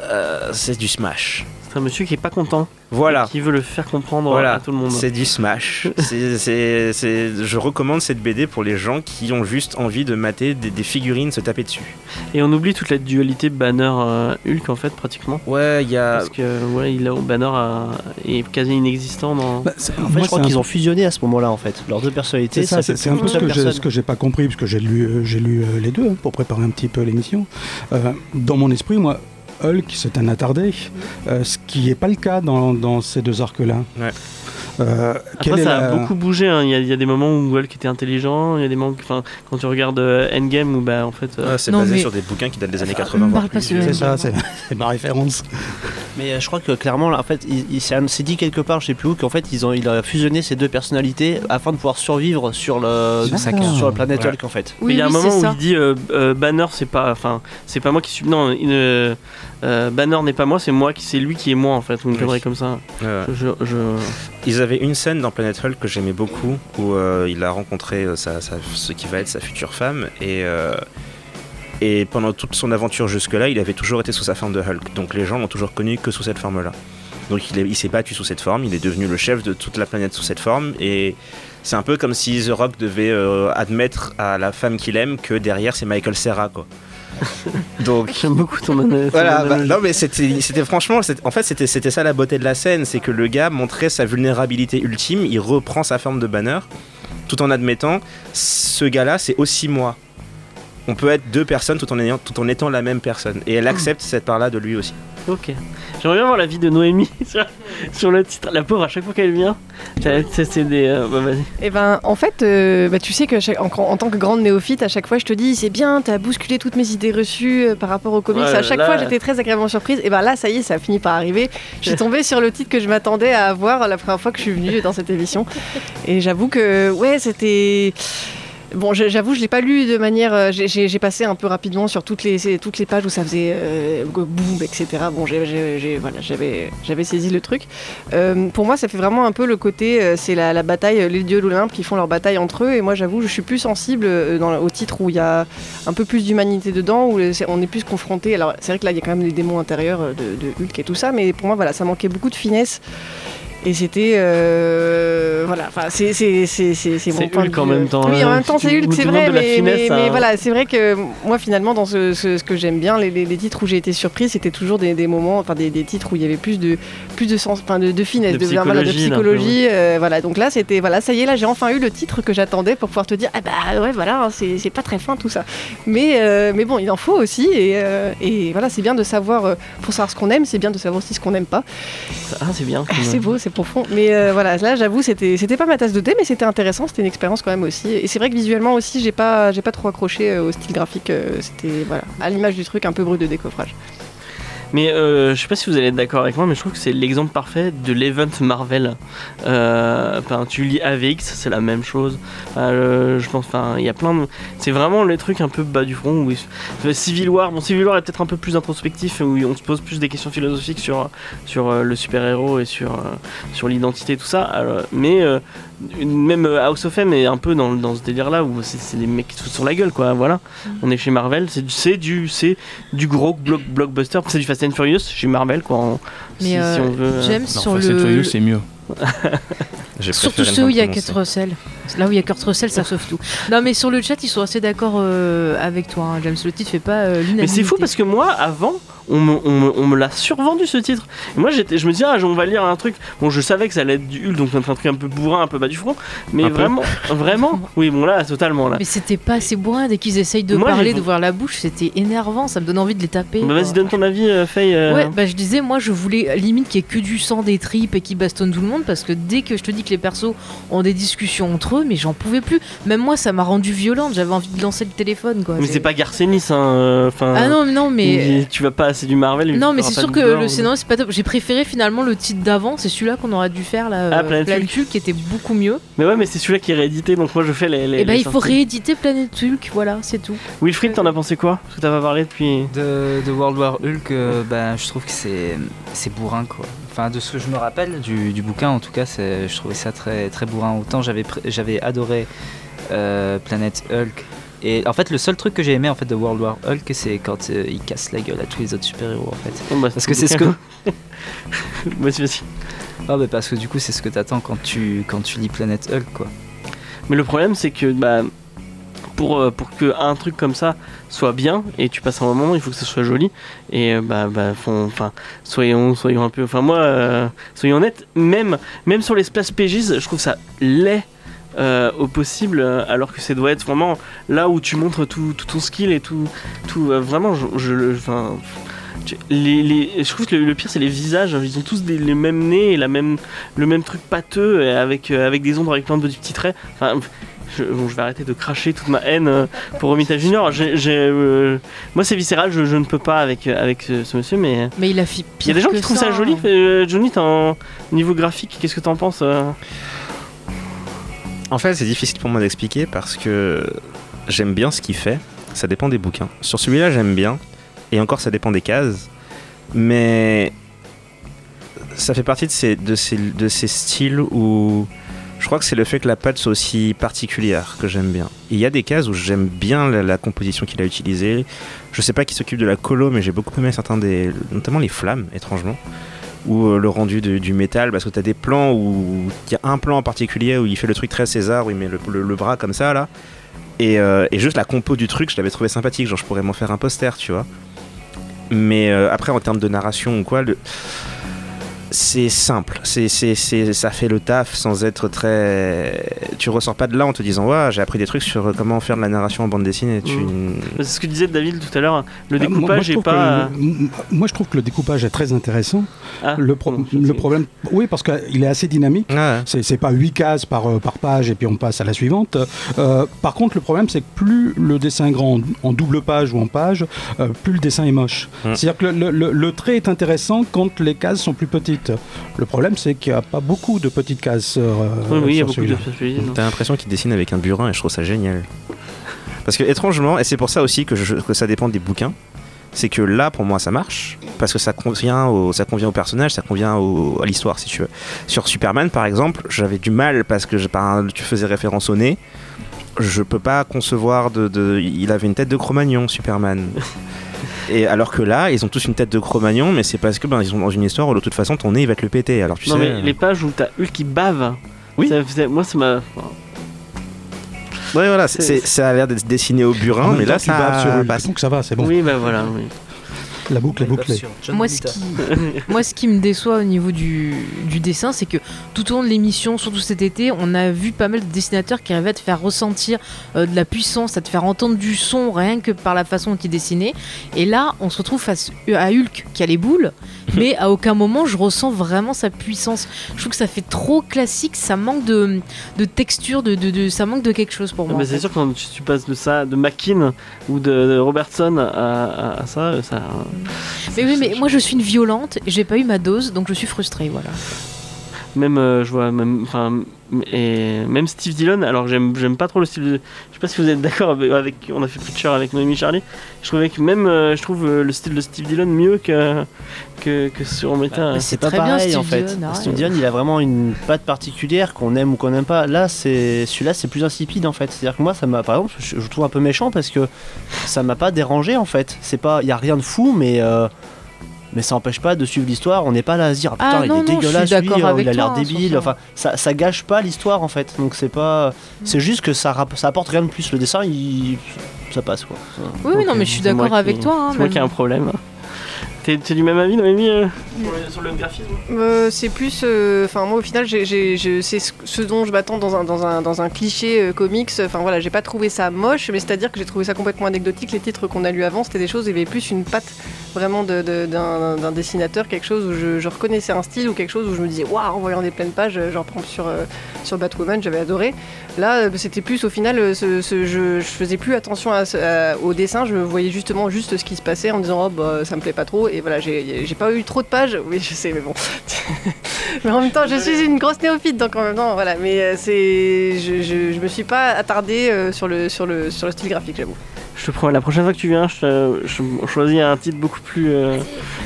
euh, c'est du smash. C'est un monsieur qui est pas content. Voilà. Qui veut le faire comprendre Voilà, à tout le monde. c'est du smash. C'est- c'est- c'est- je recommande cette BD pour les gens qui ont juste envie de mater des, des figurines se taper dessus. Et on oublie toute la dualité Banner-Hulk en fait, pratiquement. Ouais, il y a. Parce que ouais, il a, Banner a- est quasi inexistant dans. Bah, c'est- En fait, moi, je crois un qu'ils ont fusionné à ce moment-là, en fait. Leurs deux personnalités, C'est ça, ça, c'est c'est un peu ce que j'ai- ce que j'ai pas compris, parce que j'ai lu, euh, j'ai lu euh, les deux hein, pour préparer un petit peu l'émission. Euh, dans mon esprit, moi, Hulk, c'est un attardé, euh, ce qui n'est pas le cas dans, dans ces deux arcs-là. Ouais. Euh, Après, ça la- a beaucoup bougé. hein. Il y, a- il y a des moments où Hulk était intelligent. Il y a des moments, enfin, quand tu regardes euh, Endgame, où bah en fait. euh, Ah, c'est basé mais- sur des bouquins qui datent des années Ah, 80. me voire parle pas plus. sur le- C'est ça, c'est ma référence. Mais euh, je crois que clairement, là, en fait, il, il s'est dit quelque part, je sais plus où, qu'en fait, ils ont, il a fusionné ces deux personnalités afin de pouvoir survivre sur le sur la planète Ouais. Hulk, en fait. Mais il y a un oui, moment où ça. il dit euh, euh, Banner, c'est pas, enfin, c'est pas moi qui suis. Non, il ne- euh, Banner n'est pas moi, c'est moi qui, c'est lui qui est moi en fait. Ou une Oui. comme ça. Je, je- Ils avaient une scène dans Planet Hulk que j'aimais beaucoup où euh, il a rencontré euh, sa, sa- ce qui va être sa future femme et et pendant toute son aventure jusque-là, il avait toujours été sous sa forme de Hulk. Donc les gens l'ont toujours connu que sous cette forme-là. Donc il, est- il s'est battu sous cette forme, il est devenu le chef de toute la planète sous cette forme et c'est un peu comme si The Rock devait admettre à la femme qu'il aime que derrière c'est Michael Serra quoi. Donc J'aime beaucoup ton, ton voilà, bah, non mais c'était c'était franchement, en fait c'était c'était ça la beauté de la scène, c'est que le gars montrait sa vulnérabilité ultime, il reprend sa forme de banner, tout en admettant, ce gars-là c'est aussi moi. On peut être deux personnes tout en, ayant, tout en étant la même personne. Et elle accepte cette part-là de lui aussi. Ok. J'aimerais bien voir la vie de Noémie sur, sur le titre. La pauvre, à chaque fois qu'elle vient, c'est des. euh, bah, vas-y. Eh ben, en fait, euh, bah, tu sais que chaque- en, en tant que grande néophyte, à chaque fois, je te dis, c'est bien, t'as bousculé toutes mes idées reçues euh, par rapport aux comics. Ouais, à chaque là- fois, j'étais très agréablement surprise. Et ben là, ça y est, ça a fini par arriver. Je suis tombée sur le titre que je m'attendais à avoir la première fois que je suis venue dans cette émission. Et j'avoue que, ouais, c'était. Bon, j'avoue, je l'ai pas lu de manière. euh, j'ai- passé un peu rapidement sur toutes les, toutes les pages où ça faisait euh, boum, etc. Bon, j'ai- voilà, j'avais j'avais saisi le truc. Euh, pour moi, ça fait vraiment un peu le côté. euh, c'est la, la bataille, les dieux de l'Olympe qui font leur bataille entre eux. Et moi, j'avoue, je suis plus sensible au titre où il y a un peu plus d'humanité dedans, où on est plus confronté. Alors, c'est vrai que là, il y a quand même les démons intérieurs de, de Hulk et tout ça, mais pour moi, voilà, ça manquait beaucoup de finesse. Et c'était. euh, voilà, enfin, c'est mon point de Hulk en vue, euh. même temps, Oui, en hein. même temps, c'est Hulk, c'est vrai, de mais, finesse, mais- mais voilà, c'est vrai que moi, finalement, dans ce, ce- ce que j'aime bien, les, les- les titres où j'ai été surpris, c'était toujours des, des moments, enfin, des, des titres où il y avait plus de, plus de sens, enfin, de, de finesse, De de, voilà, de psychologie, peu, psychologie. euh, voilà, donc là, c'était, voilà, ça y est, là, j'ai enfin eu le titre que j'attendais pour pouvoir te dire, ah bah ouais, voilà, hein, c'est pas très fin tout ça. Mais, euh, mais bon, il en faut aussi, et, et voilà, c'est bien de savoir, pour savoir ce qu'on aime, c'est bien de savoir aussi ce qu'on n'aime pas. Ah, c'est bien. Ah, c'est beau, c'est Mais euh, voilà, là, j'avoue, c'était pas ma tasse de thé, mais c'était intéressant, c'était une expérience quand même aussi. Et c'est vrai que visuellement aussi, j'ai pas, j'ai pas trop accroché euh, au style graphique. euh, c'était voilà, à l'image du truc un peu brut de décoffrage. Mais euh, je sais pas si vous allez être d'accord avec moi, mais je trouve que c'est l'exemple parfait de l'event Marvel. Euh, tu lis AVX, c'est la même chose. Je pense, enfin, il y a plein de. C'est vraiment les trucs un peu bas du front. Où il- Civil War, bon, Civil War est peut-être un peu plus introspectif, où on se pose plus des questions philosophiques sur euh, le super héros et sur euh, sur l'identité, tout ça. Mais une- même euh, House of M est un peu dans, dans ce délire là où c'est des mecs qui se foutent sur la gueule, quoi. Voilà. On est chez Marvel, c'est du c'est du c'est du gros block, blockbuster, c'est du Fast and Furious chez Marvel, quoi. en- Mais si, euh, si on veut. j'aime Non, sur Fast and. Furious, c'est mieux. J'ai Surtout ceux où il y a. Kurt Russell. Là où il y a Kurt Russell, ça sauve tout. Non, mais sur le chat, ils sont assez d'accord euh, avec toi, hein, James. Le titre fait pas euh, l'unanimité. Mais c'est fou parce que moi, avant, on me, on me- on me l'a survendu ce titre. Et moi, j'étais, je me disais, ah, on va lire un truc. Bon, je savais que ça allait être du Hulk, donc un truc un peu bourrin, un peu bas du front. Mais Un vraiment, vraiment, oui, bon, là, totalement. Là. Mais c'était pas assez bourrin dès qu'ils essayent de Moi, parler, j'ai- d'ouvrir la bouche, c'était énervant, ça me donne envie de les taper. Bah, vas-y, donne ton avis, euh, Faye. euh. Ouais, bah je disais, moi je voulais limite qu'il y ait que du sang, des tripes et qui bastonnent tout le monde parce que dès que je te dis que les persos ont des discussions entre eux, mais j'en pouvais plus. Même moi, ça m'a rendu violente, j'avais envie de lancer le téléphone quoi. Mais c'est pas Garcenis, hein. euh, Enfin. Ah non, mais non, mais. Tu vas pas assez du Marvel. Non, mais c'est sûr que le scénario c'est pas top. J'ai préféré finalement le titre d'avant, c'est celui-là qu'on aurait dû faire là. Ah, euh, Planet Planet Hulk. Hulk, qui était beaucoup mieux. Mais ouais, mais c'est celui-là qui est réédité, donc moi je fais les. les et bah les il faut rééditer Planet Hulk, voilà, c'est tout. Wilfried, t'en as pensé quoi? Parce que t'as pas parlé depuis. De, de World War Hulk, euh, ben, je trouve que c'est c'est bourrin quoi. Enfin, de ce que je me rappelle du, du bouquin, en tout cas, c'est- je trouvais ça très très bourrin. Autant j'avais j'avais adoré euh, Planet Hulk. Et en fait, le seul truc que j'ai aimé en fait de World War Hulk, c'est quand euh, il casse la gueule à tous les autres super héros en fait. Bon, bah, Parce que c'est ce que Vas-y, vas-y. ah bah parce que du coup c'est ce que t'attends quand tu quand tu lis Planet Hulk quoi. Mais le problème, c'est que bah, pour, euh, pour que un truc comme ça soit bien et tu passes un bon moment, il faut que ça soit joli. Et euh, bah, bah font- enfin, soyons, soyons un peu. Enfin, moi, euh, soyons honnêtes, même, même sur les splash pages, je trouve ça laid. Euh, au possible, euh, alors que ça doit être vraiment là où tu montres tout, tout ton skill et tout, tout euh, vraiment, je, je- enfin, les, les- je trouve que le, le pire c'est les visages, ils ont tous des- les mêmes nez et la même, le même truc pâteux avec, euh, avec des ombres avec plein de petits traits. Enfin, je, bon, je vais arrêter de cracher toute ma haine euh, pour Romita Junior. Euh, moi, c'est viscéral, je, je ne peux pas avec, avec ce, ce monsieur, mais Mais il a fait il y a pire des gens qui trouvent ça, hein. joli. Euh, Johnny, un niveau graphique, qu'est-ce que t'en penses En fait, c'est difficile pour moi d'expliquer parce que j'aime bien ce qu'il fait. Ça dépend des bouquins. Sur celui-là, j'aime bien. Et encore, ça dépend des cases. Mais ça fait partie de ces, styles où je crois que c'est le fait que la patte soit aussi particulière que j'aime bien. Il y a des cases où j'aime bien la, la composition qu'il a utilisée. Je sais pas qui s'occupe de la colo, mais j'ai beaucoup aimé certains des. notamment les flammes, étrangement. Ou euh, le rendu du métal, parce que tu des plans où il y a un plan en particulier où il fait le truc très César, où il met le, bras comme ça là. Et, euh, et juste la compo du truc, je l'avais trouvé sympathique, genre je pourrais m'en faire un poster, tu vois. Mais euh, après, en termes de narration ou quoi, le... c'est simple. C'est, c'est, c'est- ça fait le taf sans être très. Tu ressors pas de là en te disant, ouais, j'ai appris des trucs sur comment faire de la narration en bande dessinée. Tu... C'est ce que disait David tout à l'heure. Le Ah, moi- moi, découpage est pas. le- moi, je trouve que le découpage est très intéressant. Ah, le, pro- problème, oui, parce qu'il est assez dynamique. Ouais. C'est c'est pas 8 cases par, euh, par page et puis on passe à la suivante. Euh, par contre, le problème, c'est que plus le dessin est grand en, en double page ou en page, euh, plus le dessin est moche. Mm. C'est-à-dire que le, le- le trait est intéressant quand les cases sont plus petites. Le problème, c'est qu'il n'y a pas beaucoup de petites cases sur, euh, Oui, oui, il y a beaucoup de. T'as l'impression qu'il dessine avec un burin et je trouve ça génial. Parce que étrangement, et c'est pour ça aussi que, je- que ça dépend des bouquins, c'est que là pour moi ça marche parce que ça convient au, ça convient au personnage, ça convient au- à l'histoire si tu veux. Sur Superman par exemple, j'avais du mal parce que je- par- tu faisais référence au nez. Je peux pas concevoir de, de- il avait une tête de Cro-Magnon Superman. Et alors que là, ils ont tous une tête de Cro-Magnon, mais c'est parce que ben, ils sont dans une histoire où de toute façon ton nez il va te le péter. Alors tu non sais. mais euh, les pages où t'as Hulk qui bave. Oui. ça faisait- moi ça m'a. Ouais, voilà, c'est- c'est- ça a l'air d'être dessiné au burin, mais là temps, tu baves sur ça Hulk, passe. donc ça va, c'est bon. Oui bah voilà. Oui. La boucle est bouclée. Moi ce, qui, moi, ce qui me déçoit au niveau du, du dessin, c'est que tout au long de l'émission, surtout cet été, on a vu pas mal de dessinateurs qui arrivaient à te faire ressentir euh, de la puissance, à te faire entendre du son rien que par la façon dont ils dessinaient. Et là, on se retrouve face à Hulk qui a les boules, mais à aucun moment je ressens vraiment sa puissance. Je trouve que ça fait trop classique, ça manque de, de texture, de, de, de- ça manque de quelque chose pour moi. mais c'est sûr quand tu, tu passes de ça, de Mackin ou de, Robertson à, à- à ça, ça. Mais oui, mais moi je suis une violente, et j'ai pas eu ma dose, donc je suis frustrée, voilà. Même, euh, je vois, même, enfin, et même Steve Dillon. Alors j'aime, j'aime pas trop le style. De, je sais pas si vous êtes d'accord avec, avec- on a fait Preacher avec Noémie Charlie. Je trouvais que même, euh, je trouve euh, le style de Steve Dillon mieux que que, que sur Meta. Bah, C'est pas très bien, pareil Steve en fait. Dillon, arrête. Steve Dillon, il a vraiment une patte particulière qu'on aime ou qu'on n'aime pas. Là, c'est celui-là, c'est plus insipide en fait. C'est-à-dire que moi, ça m'a, par exemple, je, je trouve un peu méchant parce que ça m'a pas dérangé en fait. C'est pas, il y a rien de fou, mais euh, mais ça empêche pas de suivre l'histoire. On n'est pas là à se dire ah, Ah, putain, non, il est dégueulasse, lui, euh, il a l'air débile. ça. Enfin, ça, ça gâche pas l'histoire en fait. Donc c'est pas, c'est juste que ça, ça apporte rien de plus. Le dessin, il, ça passe quoi. Oui, oui, non, mais je suis d'accord avec toi. hein, C'est moi qui ai un problème. T'es, du même avis, Noémie, euh, sur, le, sur le graphisme Euh, c'est plus. euh, Enfin, moi, au final, c'est ce, dont je m'attends dans un, dans un, dans un cliché euh, comics. Enfin, voilà, j'ai pas trouvé ça moche, mais c'est-à-dire que j'ai trouvé ça complètement anecdotique. Les titres qu'on a lus avant, c'était des choses, il y avait plus une patte vraiment de- de- d'un dessinateur, quelque chose où je, je reconnaissais un style ou quelque chose où je me disais, waouh, en voyant des pleines pages, genre, par exemple, sur, euh, sur Batwoman, j'avais adoré. Là, c'était plus, au final, ce, ce- je, je faisais plus attention à ce- à- au dessin, je voyais justement juste ce qui se passait en me disant, oh, bah, ça me plaît pas trop. Et voilà, j'ai pas eu trop de pages. Oui, je sais, mais bon. mais en même temps, je suis une grosse néophyte, donc en même temps, voilà. Mais euh, c'est, je, je, je me suis pas attardée euh, sur le, sur le, sur le style graphique, j'avoue. Je te promets, la prochaine fois que tu viens, je, je choisis un titre beaucoup plus, euh,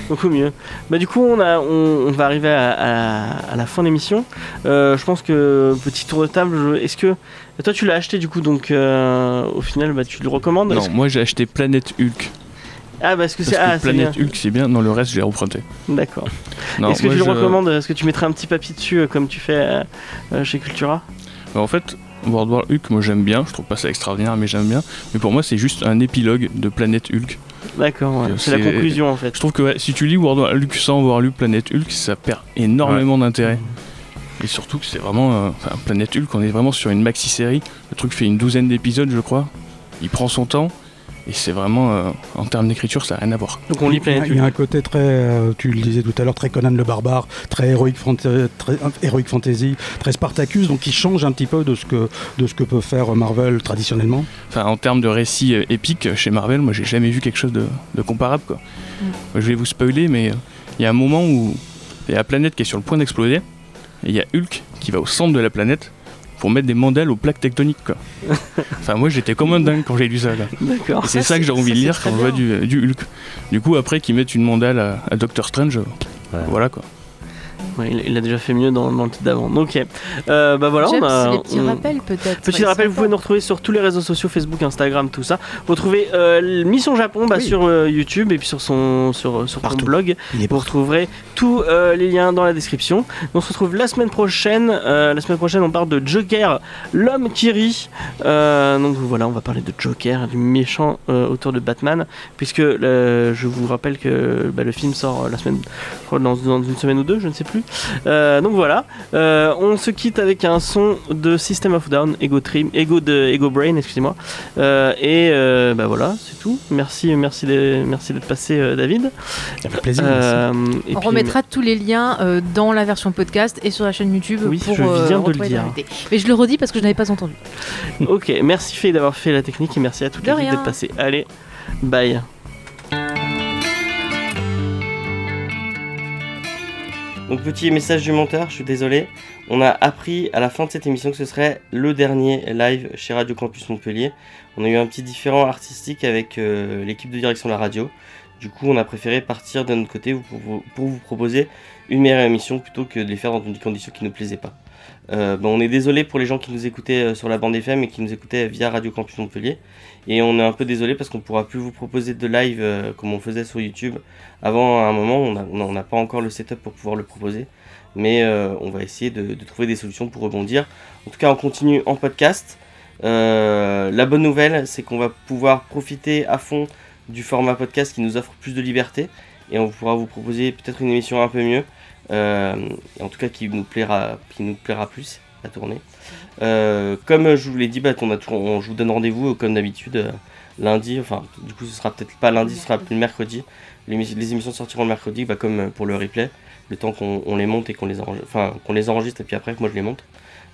beaucoup mieux. Bah du coup, on, a, on, on va arriver à, à- à la fin de l'émission. Euh, je pense que petit tour de table. Est-ce que toi tu l'as acheté du coup, donc euh, au final, bah, tu le recommandes? Non, que- moi j'ai acheté Planète Hulk. Ah parce que Parce c'est que ah, c'est bien. Planète Hulk c'est bien, dans le reste j'ai emprunté. D'accord. Non, Est-ce que tu le je- recommandes Est-ce que tu mettrais un petit papier dessus euh, comme tu fais euh, euh, chez Cultura Bah, en fait, World War Hulk, moi j'aime bien, je trouve pas ça extraordinaire, mais j'aime bien. Mais pour moi, c'est juste un épilogue de Planète Hulk. D'accord. ouais. C'est la conclusion en fait. Je trouve que ouais, si tu lis World War Hulk sans avoir lu Planète Hulk, ça perd énormément d'intérêt. Et surtout que c'est vraiment. euh, Enfin, Planète Hulk, on est vraiment sur une maxi-série. Le truc fait une douzaine d'épisodes, je crois. Il prend son temps. Et c'est vraiment. euh, en termes d'écriture, ça n'a rien à voir. Donc on lit Il y a- Planète il y a un côté très, euh, tu le disais tout à l'heure, très Conan le barbare, très euh, Heroic Fantasy, très Spartacus, donc qui change un petit peu de ce que, de ce que peut faire Marvel traditionnellement. Enfin, en termes de récit euh, épique, chez Marvel, moi j'ai jamais vu quelque chose de, de comparable. Quoi. Moi, je vais vous spoiler, mais euh, il y a un moment où il y a la planète qui est sur le point d'exploser, et il y a Hulk qui va au centre de la planète pour mettre des mandales aux plaques tectoniques. Quoi. enfin, moi j'étais comme un dingue quand j'ai lu ça. C'est ça que j'ai envie de lire quand je vois du, du Hulk. Du coup, après qu'ils mettent une mandale à, à Doctor Strange, voilà quoi. Ouais, il, il a déjà fait mieux dans, dans le titre d'avant. Donc, ok. Euh, bah voilà, James, on a. les petits on- rappels peut-être. Petit Ouais, rappel, vous pouvez nous retrouver sur tous les réseaux sociaux, Facebook, Instagram, tout ça. Vous retrouvez euh, Mission Japon bah, Oui. sur euh, YouTube et puis sur son, sur, sur blog. Il est Vous retrouverez tous euh, les liens dans la description. On se retrouve la semaine prochaine. Euh, la semaine prochaine, on parle de Joker, l'homme qui rit. Euh, donc voilà, on va parler de Joker, du méchant euh, auteur de Batman. Puisque euh, je vous rappelle que bah, le film sort la semaine, je crois, dans, dans une semaine ou deux, je ne sais plus. Euh, donc voilà, Euh, on se quitte avec un son de System of a Down, Ego Trim, Ego de Ego Brain, excusez-moi. Euh, et euh, bah voilà, c'est tout. Merci, merci, de- merci d'être passé, euh, David. Avec plaisir. merci. Et On puis, remettra tous les liens euh, dans la version podcast et sur la chaîne YouTube Oui, pour je euh, viens de le dire. Mais je le redis parce que je n'avais pas entendu. Ok, merci Faye d'avoir fait la technique et merci à toute De rien. d'être passée. Allez, bye. Donc petit message du monteur, je suis désolé. On a appris à la fin de cette émission que ce serait le dernier live chez Radio Campus Montpellier. On a eu un petit différent artistique avec euh, l'équipe de direction de la radio. Du coup, on a préféré partir de notre côté pour vous, proposer une meilleure émission plutôt que de les faire dans des conditions qui ne nous plaisaient pas. Euh, ben, on est désolé pour les gens qui nous écoutaient euh, sur la bande FM et qui nous écoutaient via Radio Campus Montpellier. Et on est un peu désolé parce qu'on pourra plus vous proposer de live euh, comme on faisait sur YouTube. Avant, à un moment, on n'a pas encore le setup pour pouvoir le proposer. Mais euh, on va essayer de, trouver des solutions pour rebondir. En tout cas, on continue en podcast. Euh, la bonne nouvelle, c'est qu'on va pouvoir profiter à fond du format podcast qui nous offre plus de liberté. Et on pourra vous proposer peut-être une émission un peu mieux. En tout cas, qui nous plaira, qui nous plaira plus à tourner. Euh, comme je vous l'ai dit, bah, on a toujours- on- je vous donne rendez-vous euh, comme d'habitude euh, lundi. Enfin, du coup, ce sera peut-être pas lundi, ce sera plus le mercredi. Les, émis- les émissions sortiront le mercredi, bah, comme pour le replay, le temps qu'on on les monte et qu'on les enregistre, enfin qu'on les enregistre et puis après que moi je les monte.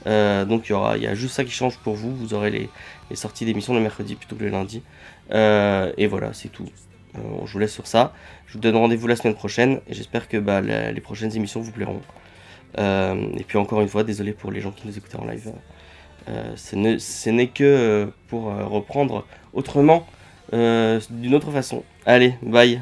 Euh, donc il y aura, il y a juste ça qui change pour vous. Vous aurez les, les sorties d'émissions le mercredi plutôt que le lundi. Et voilà, c'est tout. Je vous laisse sur ça. Je vous donne rendez-vous la semaine prochaine et j'espère que bah, la- les prochaines émissions vous plairont. Euh, et puis encore une fois, désolé pour les gens qui nous écoutaient en live. Euh, ce ne- ce n'est que euh, pour reprendre autrement, d'une autre façon. Allez, bye